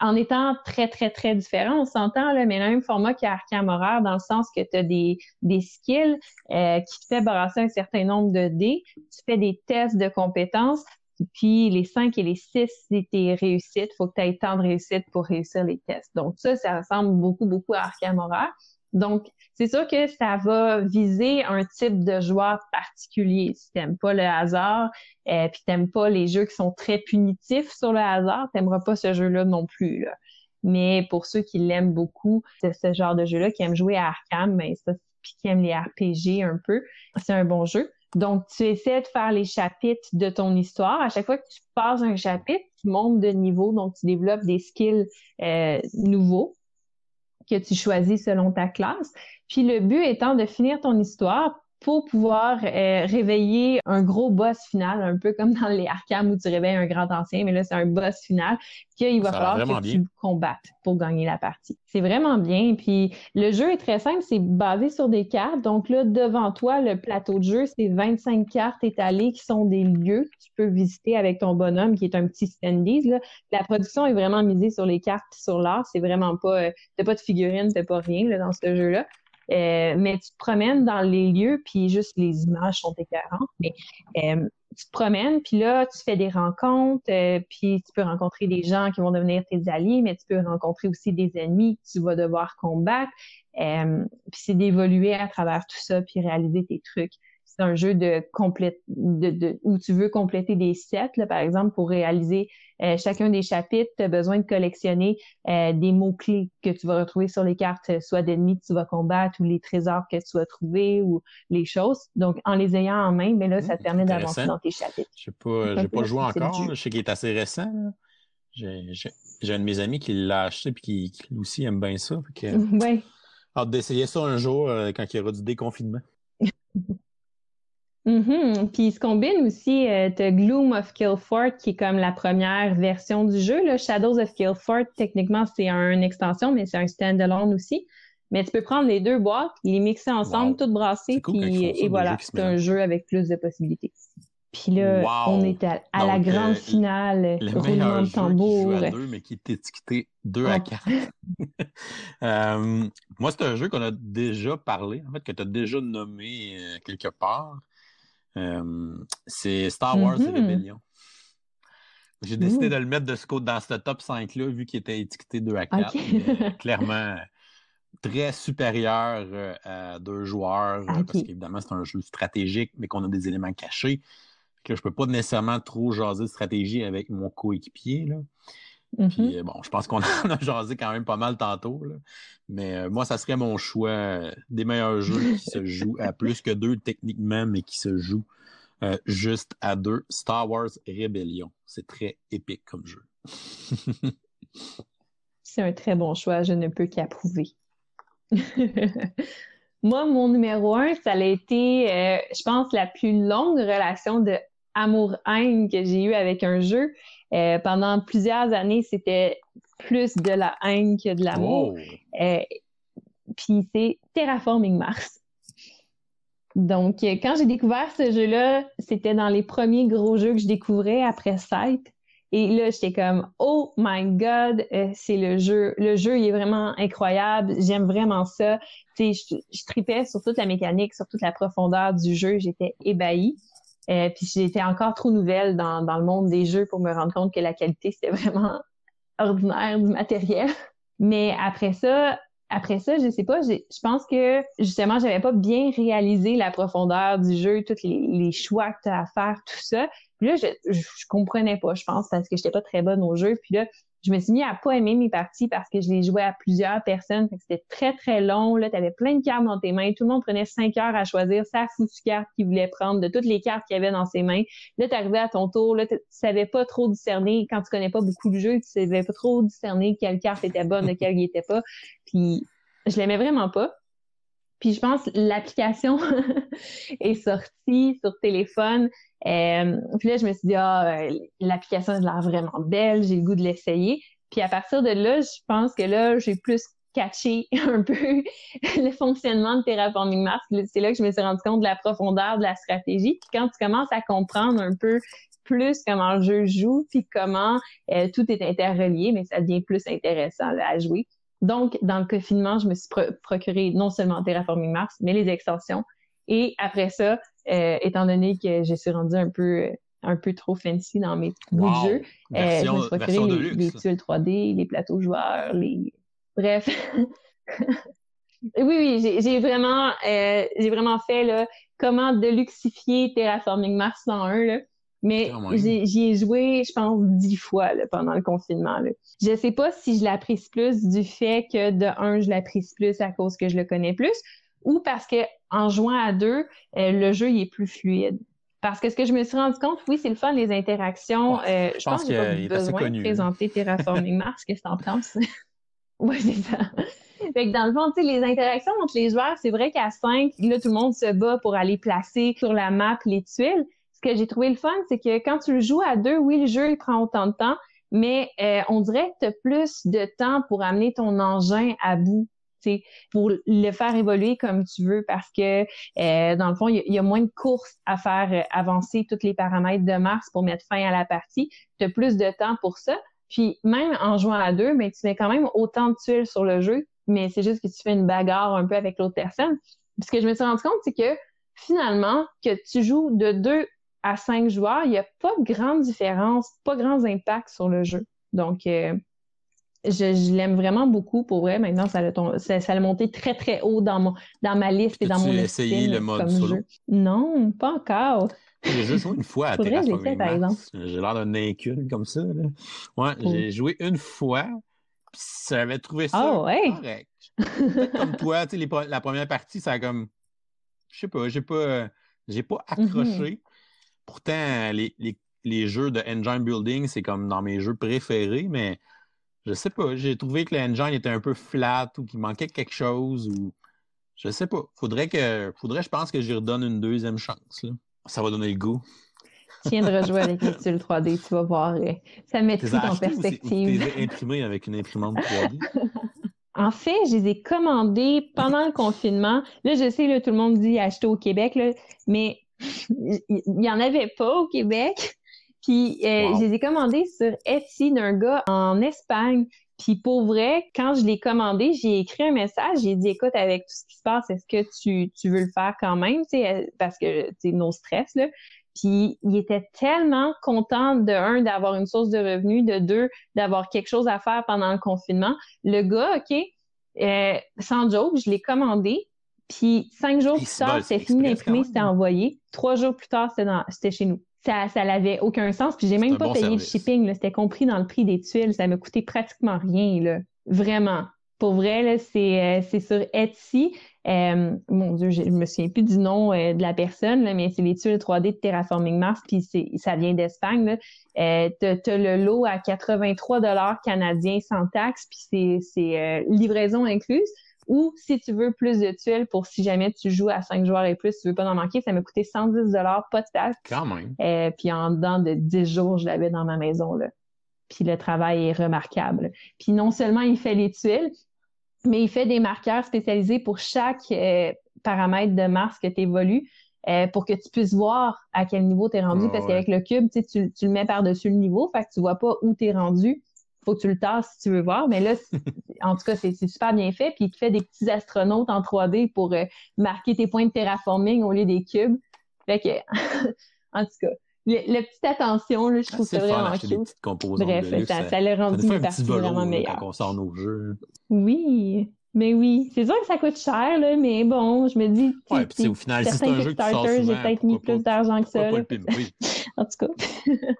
en étant très, très, très différent, on s'entend, là, mais le même format qu'Arkham Horror, dans le sens que tu as des, des skills qui te fait brasser un certain nombre de dés, tu fais des tests de compétences, puis les 5 et les 6, c'est tes réussites. Il faut que tu aies tant de réussites pour réussir les tests. Donc ça, ça ressemble beaucoup, beaucoup à Arkham Horror. Donc, c'est sûr que ça va viser un type de joueur particulier. Si t'aimes pas le hasard, euh, puis t'aimes pas les jeux qui sont très punitifs sur le hasard, t'aimeras pas ce jeu-là non plus. Mais pour ceux qui l'aiment beaucoup, c'est ce genre de jeu-là, qui aiment jouer à Arkham, mais ça, puis qui aiment les RPG un peu, c'est un bon jeu. Donc, tu essaies de faire les chapitres de ton histoire. À chaque fois que tu passes un chapitre, tu montes de niveau, donc tu développes des skills euh, nouveaux que tu choisis selon ta classe. Puis le but étant de finir ton histoire pour pouvoir euh, réveiller un gros boss final, un peu comme dans les Arkham où tu réveilles un grand ancien, mais là, c'est un boss final qu'il va falloir que tu combattes pour gagner la partie. C'est vraiment bien. Puis le jeu est très simple, c'est basé sur des cartes. Donc là, devant toi, le plateau de jeu, c'est 25 cartes étalées qui sont des lieux que tu peux visiter avec ton bonhomme qui est un petit standees. Là. La production est vraiment misée sur les cartes et sur l'art. C'est vraiment pas, euh, t'as pas de figurines, t'as pas rien là, dans ce jeu-là. Euh, mais tu te promènes dans les lieux, puis juste les images sont écœurantes. Mais euh, tu te promènes, puis là, tu fais des rencontres, euh, puis tu peux rencontrer des gens qui vont devenir tes alliés, mais tu peux rencontrer aussi des ennemis que tu vas devoir combattre. puis c'est d'évoluer à travers tout ça, puis réaliser tes trucs c'est un jeu de, complète, de, de, où tu veux compléter des sets, là, par exemple, pour réaliser euh, chacun des chapitres, tu as besoin de collectionner euh, des mots-clés que tu vas retrouver sur les cartes, soit d'ennemis que tu vas combattre ou les trésors que tu vas trouver ou les choses. Donc, en les ayant en main, mais là, ça te permet d'avancer dans tes chapitres. Je sais pas, j'ai pas joué encore. Je sais qu'il est assez récent. J'ai un de mes amis qui l'a acheté et qui, qui, aussi aime bien ça. Oui. Hâte d'essayer ça un jour euh, quand il y aura du déconfinement. Mm Puis il se combine aussi, euh, Gloom of Killfort, qui est comme la première version du jeu. Là. Shadows of Killfort, techniquement, c'est une extension, mais c'est un standalone aussi. Mais tu peux prendre les deux boîtes, les mixer ensemble, toutes brasser, puis et voilà, c'est un jeu avec plus de possibilités. Puis là, on est à, la grande euh, finale, le roulement de tambour. Qui joue à deux, mais qui est étiqueté 2 à 4. euh, moi, c'est un jeu qu'on a déjà parlé, en fait, que tu as déjà nommé euh, quelque part. Euh, c'est Star Wars et mm-hmm. Rebellion. J'ai décidé de le mettre de ce côté dans ce top 5-là, vu qu'il était étiqueté 2 à 4. Euh, clairement, très supérieur euh, à deux joueurs, parce qu'évidemment, c'est un jeu stratégique, mais qu'on a des éléments cachés. Que je peux pas nécessairement trop jaser de stratégie avec mon coéquipier. Puis, mm-hmm. bon, je pense qu'on en a jasé quand même pas mal tantôt. Mais euh, moi, ça serait mon choix des meilleurs jeux qui se jouent à plus que deux techniquement, mais qui se jouent Euh, juste à deux, Star Wars Rebellion. C'est très épique comme jeu. C'est un très bon choix, je ne peux qu'approuver. Moi, mon numéro un, ça a été, euh, je pense, la plus longue relation de amour-haine que j'ai eue avec un jeu. Euh, pendant plusieurs années, c'était plus de la haine que de l'amour. Oh. Euh, puis c'est Terraforming Mars. Donc, quand j'ai découvert ce jeu-là, c'était dans les premiers gros jeux que je découvrais après Sight. Et là, j'étais comme, oh my God, euh, c'est le jeu. Le jeu, il est vraiment incroyable. J'aime vraiment ça. Je tripais sur toute la mécanique, sur toute la profondeur du jeu. J'étais ébahie. Euh, puis j'étais encore trop nouvelle dans, dans le monde des jeux pour me rendre compte que la qualité, c'était vraiment ordinaire du matériel. Mais après ça, après ça, je sais pas, je pense que justement, j'avais pas bien réalisé la profondeur du jeu, tous les, les choix que tu as à faire, tout ça là, je, je, comprenais pas, je pense, parce que j'étais pas très bonne au jeu. Puis là, je me suis mis à pas aimer mes parties parce que je les jouais à plusieurs personnes. C'était très, très long. Là, tu avais plein de cartes dans tes mains. Tout le monde prenait cinq heures à choisir sa foutue carte qu'il voulait prendre de toutes les cartes qu'il avait dans ses mains. Là, tu arrivais à ton tour. Là, tu savais pas trop discerner. Quand tu connais pas beaucoup le jeu, tu savais pas trop discerner quelle carte était bonne, de quelle il était pas. Puis, je l'aimais vraiment pas. Puis je pense l'application est sortie sur téléphone. Euh, puis là, je me suis dit, ah, euh, l'application a l'air vraiment belle, j'ai le goût de l'essayer. Puis à partir de là, je pense que là, j'ai plus catché un peu le fonctionnement de Terraforming Mars. C'est là que je me suis rendu compte de la profondeur de la stratégie. Puis quand tu commences à comprendre un peu plus comment le jeu joue, puis comment euh, tout est interrelié, mais ça devient plus intéressant à jouer. Donc, dans le confinement, je me suis procuré non seulement Terraforming Mars, mais les extensions. Et après ça, euh, étant donné que je suis rendu un peu un peu trop fancy dans mes bouts de jeu, euh, je me suis procuré les, tuiles 3D, les plateaux joueurs, les bref. oui, oui, j'ai vraiment euh, j'ai vraiment fait là, comment deluxifier Terraforming Mars dans un là. Mais j'y ai joué, je pense, dix fois pendant le confinement. Là. Je sais pas si je l'apprécie plus du fait que de un, je l'apprécie plus à cause que je le connais plus, ou parce que en jouant à deux, euh, le jeu il est plus fluide. Parce que ce que je me suis rendu compte, oui, c'est le fun, les interactions. Euh, je, pense, qu'il n'y a besoin de présenter Terraforming Mars. Qu'est-ce que t'en penses? oui, c'est ça. Fait que dans le fond, tu sais, les interactions entre les joueurs, c'est vrai qu'à cinq, là, tout le monde se bat pour aller placer sur la map les tuiles que j'ai trouvé le fun, c'est que quand tu le joues à deux, oui, le jeu il prend autant de temps, mais euh, on dirait que tu as plus de temps pour amener ton engin à bout pour le faire évoluer comme tu veux parce que euh, dans le fond, il y, a moins de courses à faire euh, avancer tous les paramètres de Mars pour mettre fin à la partie. Tu as plus de temps pour ça. Puis même en jouant à deux, mais tu mets quand même autant de tuiles sur le jeu, mais c'est juste que tu fais une bagarre un peu avec l'autre personne. Ce que je me suis rendu compte, c'est que finalement, que tu joues de deux à cinq joueurs, il n'y a pas de grande différence, pas grands impacts sur le jeu. Donc, euh, je, l'aime vraiment beaucoup pour vrai. Maintenant, ça a, ça, monté très, très haut dans, mon, dans ma liste et dans mon essayé le mode solo? Non, pas encore. J'ai juste joué une fois à Terraforming. J'ai l'air d'un incul comme ça. Là. Ouais, j'ai joué une fois, j'avais trouvé ça oh, ouais. correct. comme toi, tu sais, la première partie, ça a comme... Je sais pas, j'ai pas... J'ai pas mm-hmm. accroché. Pourtant, les, les, les, jeux de engine building, c'est comme dans mes jeux préférés, mais je sais pas. J'ai trouvé que l'engine était un peu flat ou qu'il manquait quelque chose ou je sais pas. Faudrait que faudrait, je pense que j'y redonne une deuxième chance. Là. Ça va donner le goût. Tiens de rejouer avec les 3D, tu vas voir. Euh, ça met tout en perspective. Tu les imprimés avec une imprimante 3D? En fait, je les ai commandés pendant le confinement. Là, je sais, là, tout le monde dit acheter au Québec, là, mais il n'y en avait pas au Québec. Puis euh, je les ai commandés sur Etsy d'un gars en Espagne. Puis pour vrai, quand je l'ai commandé, j'ai écrit un message, j'ai dit écoute, avec tout ce qui se passe, est-ce que tu, tu veux le faire quand même, euh, parce que c'est nos stress là. Puis il était tellement content de un d'avoir une source de revenus, de deux d'avoir quelque chose à faire pendant le confinement. Le gars, ok, euh, sans joke, je l'ai commandé. Puis cinq jours plus tard, c'était fini d'imprimer, c'était envoyé. Trois jours plus tard, c'était chez nous. Ça, ça n'avait aucun sens. Puis j'ai même pas payé le shipping. C'était compris dans le prix des tuiles. Ça m'a coûté pratiquement rien, là. Vraiment. Pour vrai, c'est sur Etsy. mon Dieu, je, me souviens plus du nom de la personne, mais c'est les tuiles 3D de Terraforming Mars, puis ça vient d'Espagne. Euh, tu as, le lot à 83 dollars canadiens sans taxe, puis c'est livraison incluse. Ou si tu veux plus de tuiles pour si jamais tu joues à 5 joueurs et plus, tu veux pas en manquer, ça m'a coûté 110 pas de taxe. Quand même. Euh, puis en dedans de 10 jours, je l'avais dans ma maison. Là. Puis le travail est remarquable. Puis non seulement il fait les tuiles, mais il fait des marqueurs spécialisés pour chaque euh, paramètre de Mars que tu évolues. Euh, pour que tu puisses voir à quel niveau tu es rendu, parce qu'avec le cube, tu, tu le mets par-dessus le niveau, fait que tu vois pas où tu es rendu faut que tu le tasses si tu veux voir. Mais là, en tout cas, c'est super bien fait. Puis il te fait des petits astronautes en 3D pour euh, marquer tes points de terraforming au lieu des cubes. Fait que, en tout cas, la petite attention, là, je trouve ça vraiment cute. Bref, ça, ça, l'a rendu une partie vraiment meilleure. Quand on sort nos jeux. Oui. Mais oui, c'est sûr que ça coûte cher, là, mais bon, je me dis. Ouais, puis au final, si c'est un jeu qui sort souvent, j'ai peut-être mis plus d'argent que ça. en tout cas,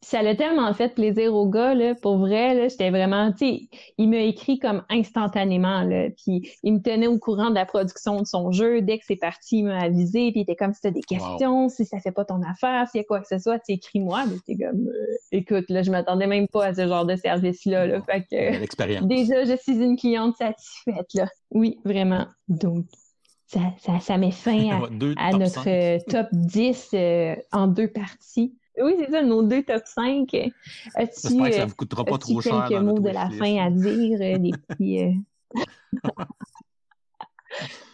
ça l'a tellement fait plaisir au gars, là, pour vrai, là, j'étais vraiment, tu sais, il m'a écrit comme instantanément, là, puis il me tenait au courant de la production de son jeu. Dès que c'est parti, il m'a avisé, puis il était comme, si t'as des questions, si ça fait pas ton affaire, s'il y a quoi que ce soit, tu écris-moi. Mais c'était comme, euh, écoute, là, je m'attendais même pas à ce genre de service-là, là, fait que. L'expérience. Déjà, je suis une cliente satisfaite, là. Oui, vraiment. Donc, ça, ça, ça met fin à, notre euh, top 10 euh, en deux parties. Oui, c'est ça, nos deux top 5. J'espère que ça euh, vous coûtera pas trop cher. quelques mots de la fin à dire, des petits.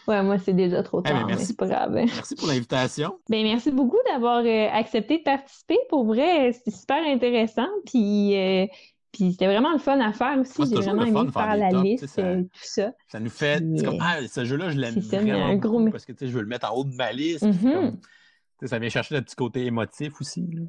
Ouais, moi, c'est déjà trop eh ben, tard, mais c'est pas grave. Merci pour l'invitation. Ben, merci beaucoup d'avoir accepté de participer. Pour vrai, c'était super intéressant. Puis, puis c'était vraiment le fun à faire aussi. J'ai vraiment aimé faire, la liste, ça, euh, tout ça. Ça nous fait. comme, ah, ce jeu-là, je l'aime vraiment un gros... parce que je veux le mettre en haut de ma liste. Mm-hmm. Ça vient chercher le petit côté émotif aussi. Là.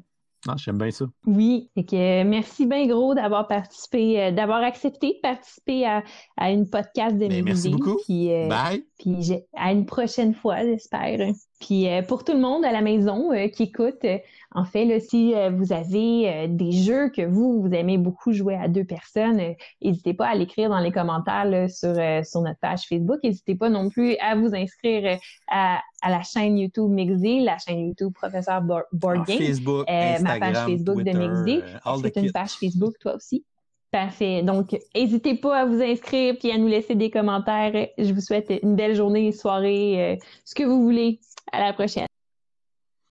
Ah, j'aime bien ça. Oui, et que merci bien gros d'avoir participé, euh, d'avoir accepté de participer à, à une podcast de ben, Merci beaucoup. Puis, euh, Bye. Puis à une prochaine fois, j'espère. Puis euh, pour tout le monde à la maison qui écoute, en fait, là, si vous avez des jeux que vous, vous aimez beaucoup jouer à deux personnes, n'hésitez pas à l'écrire dans les commentaires sur, sur notre page Facebook. N'hésitez pas non plus à vous inscrire à, à la chaîne YouTube Mixé, la chaîne YouTube Professeur Board Game, Facebook, euh, ma page Facebook de. Euh, tu as une page Facebook toi aussi? Parfait. Donc, n'hésitez pas à vous inscrire puis à nous laisser des commentaires. Je vous souhaite une belle journée, soirée, euh, ce que vous voulez. À la prochaine.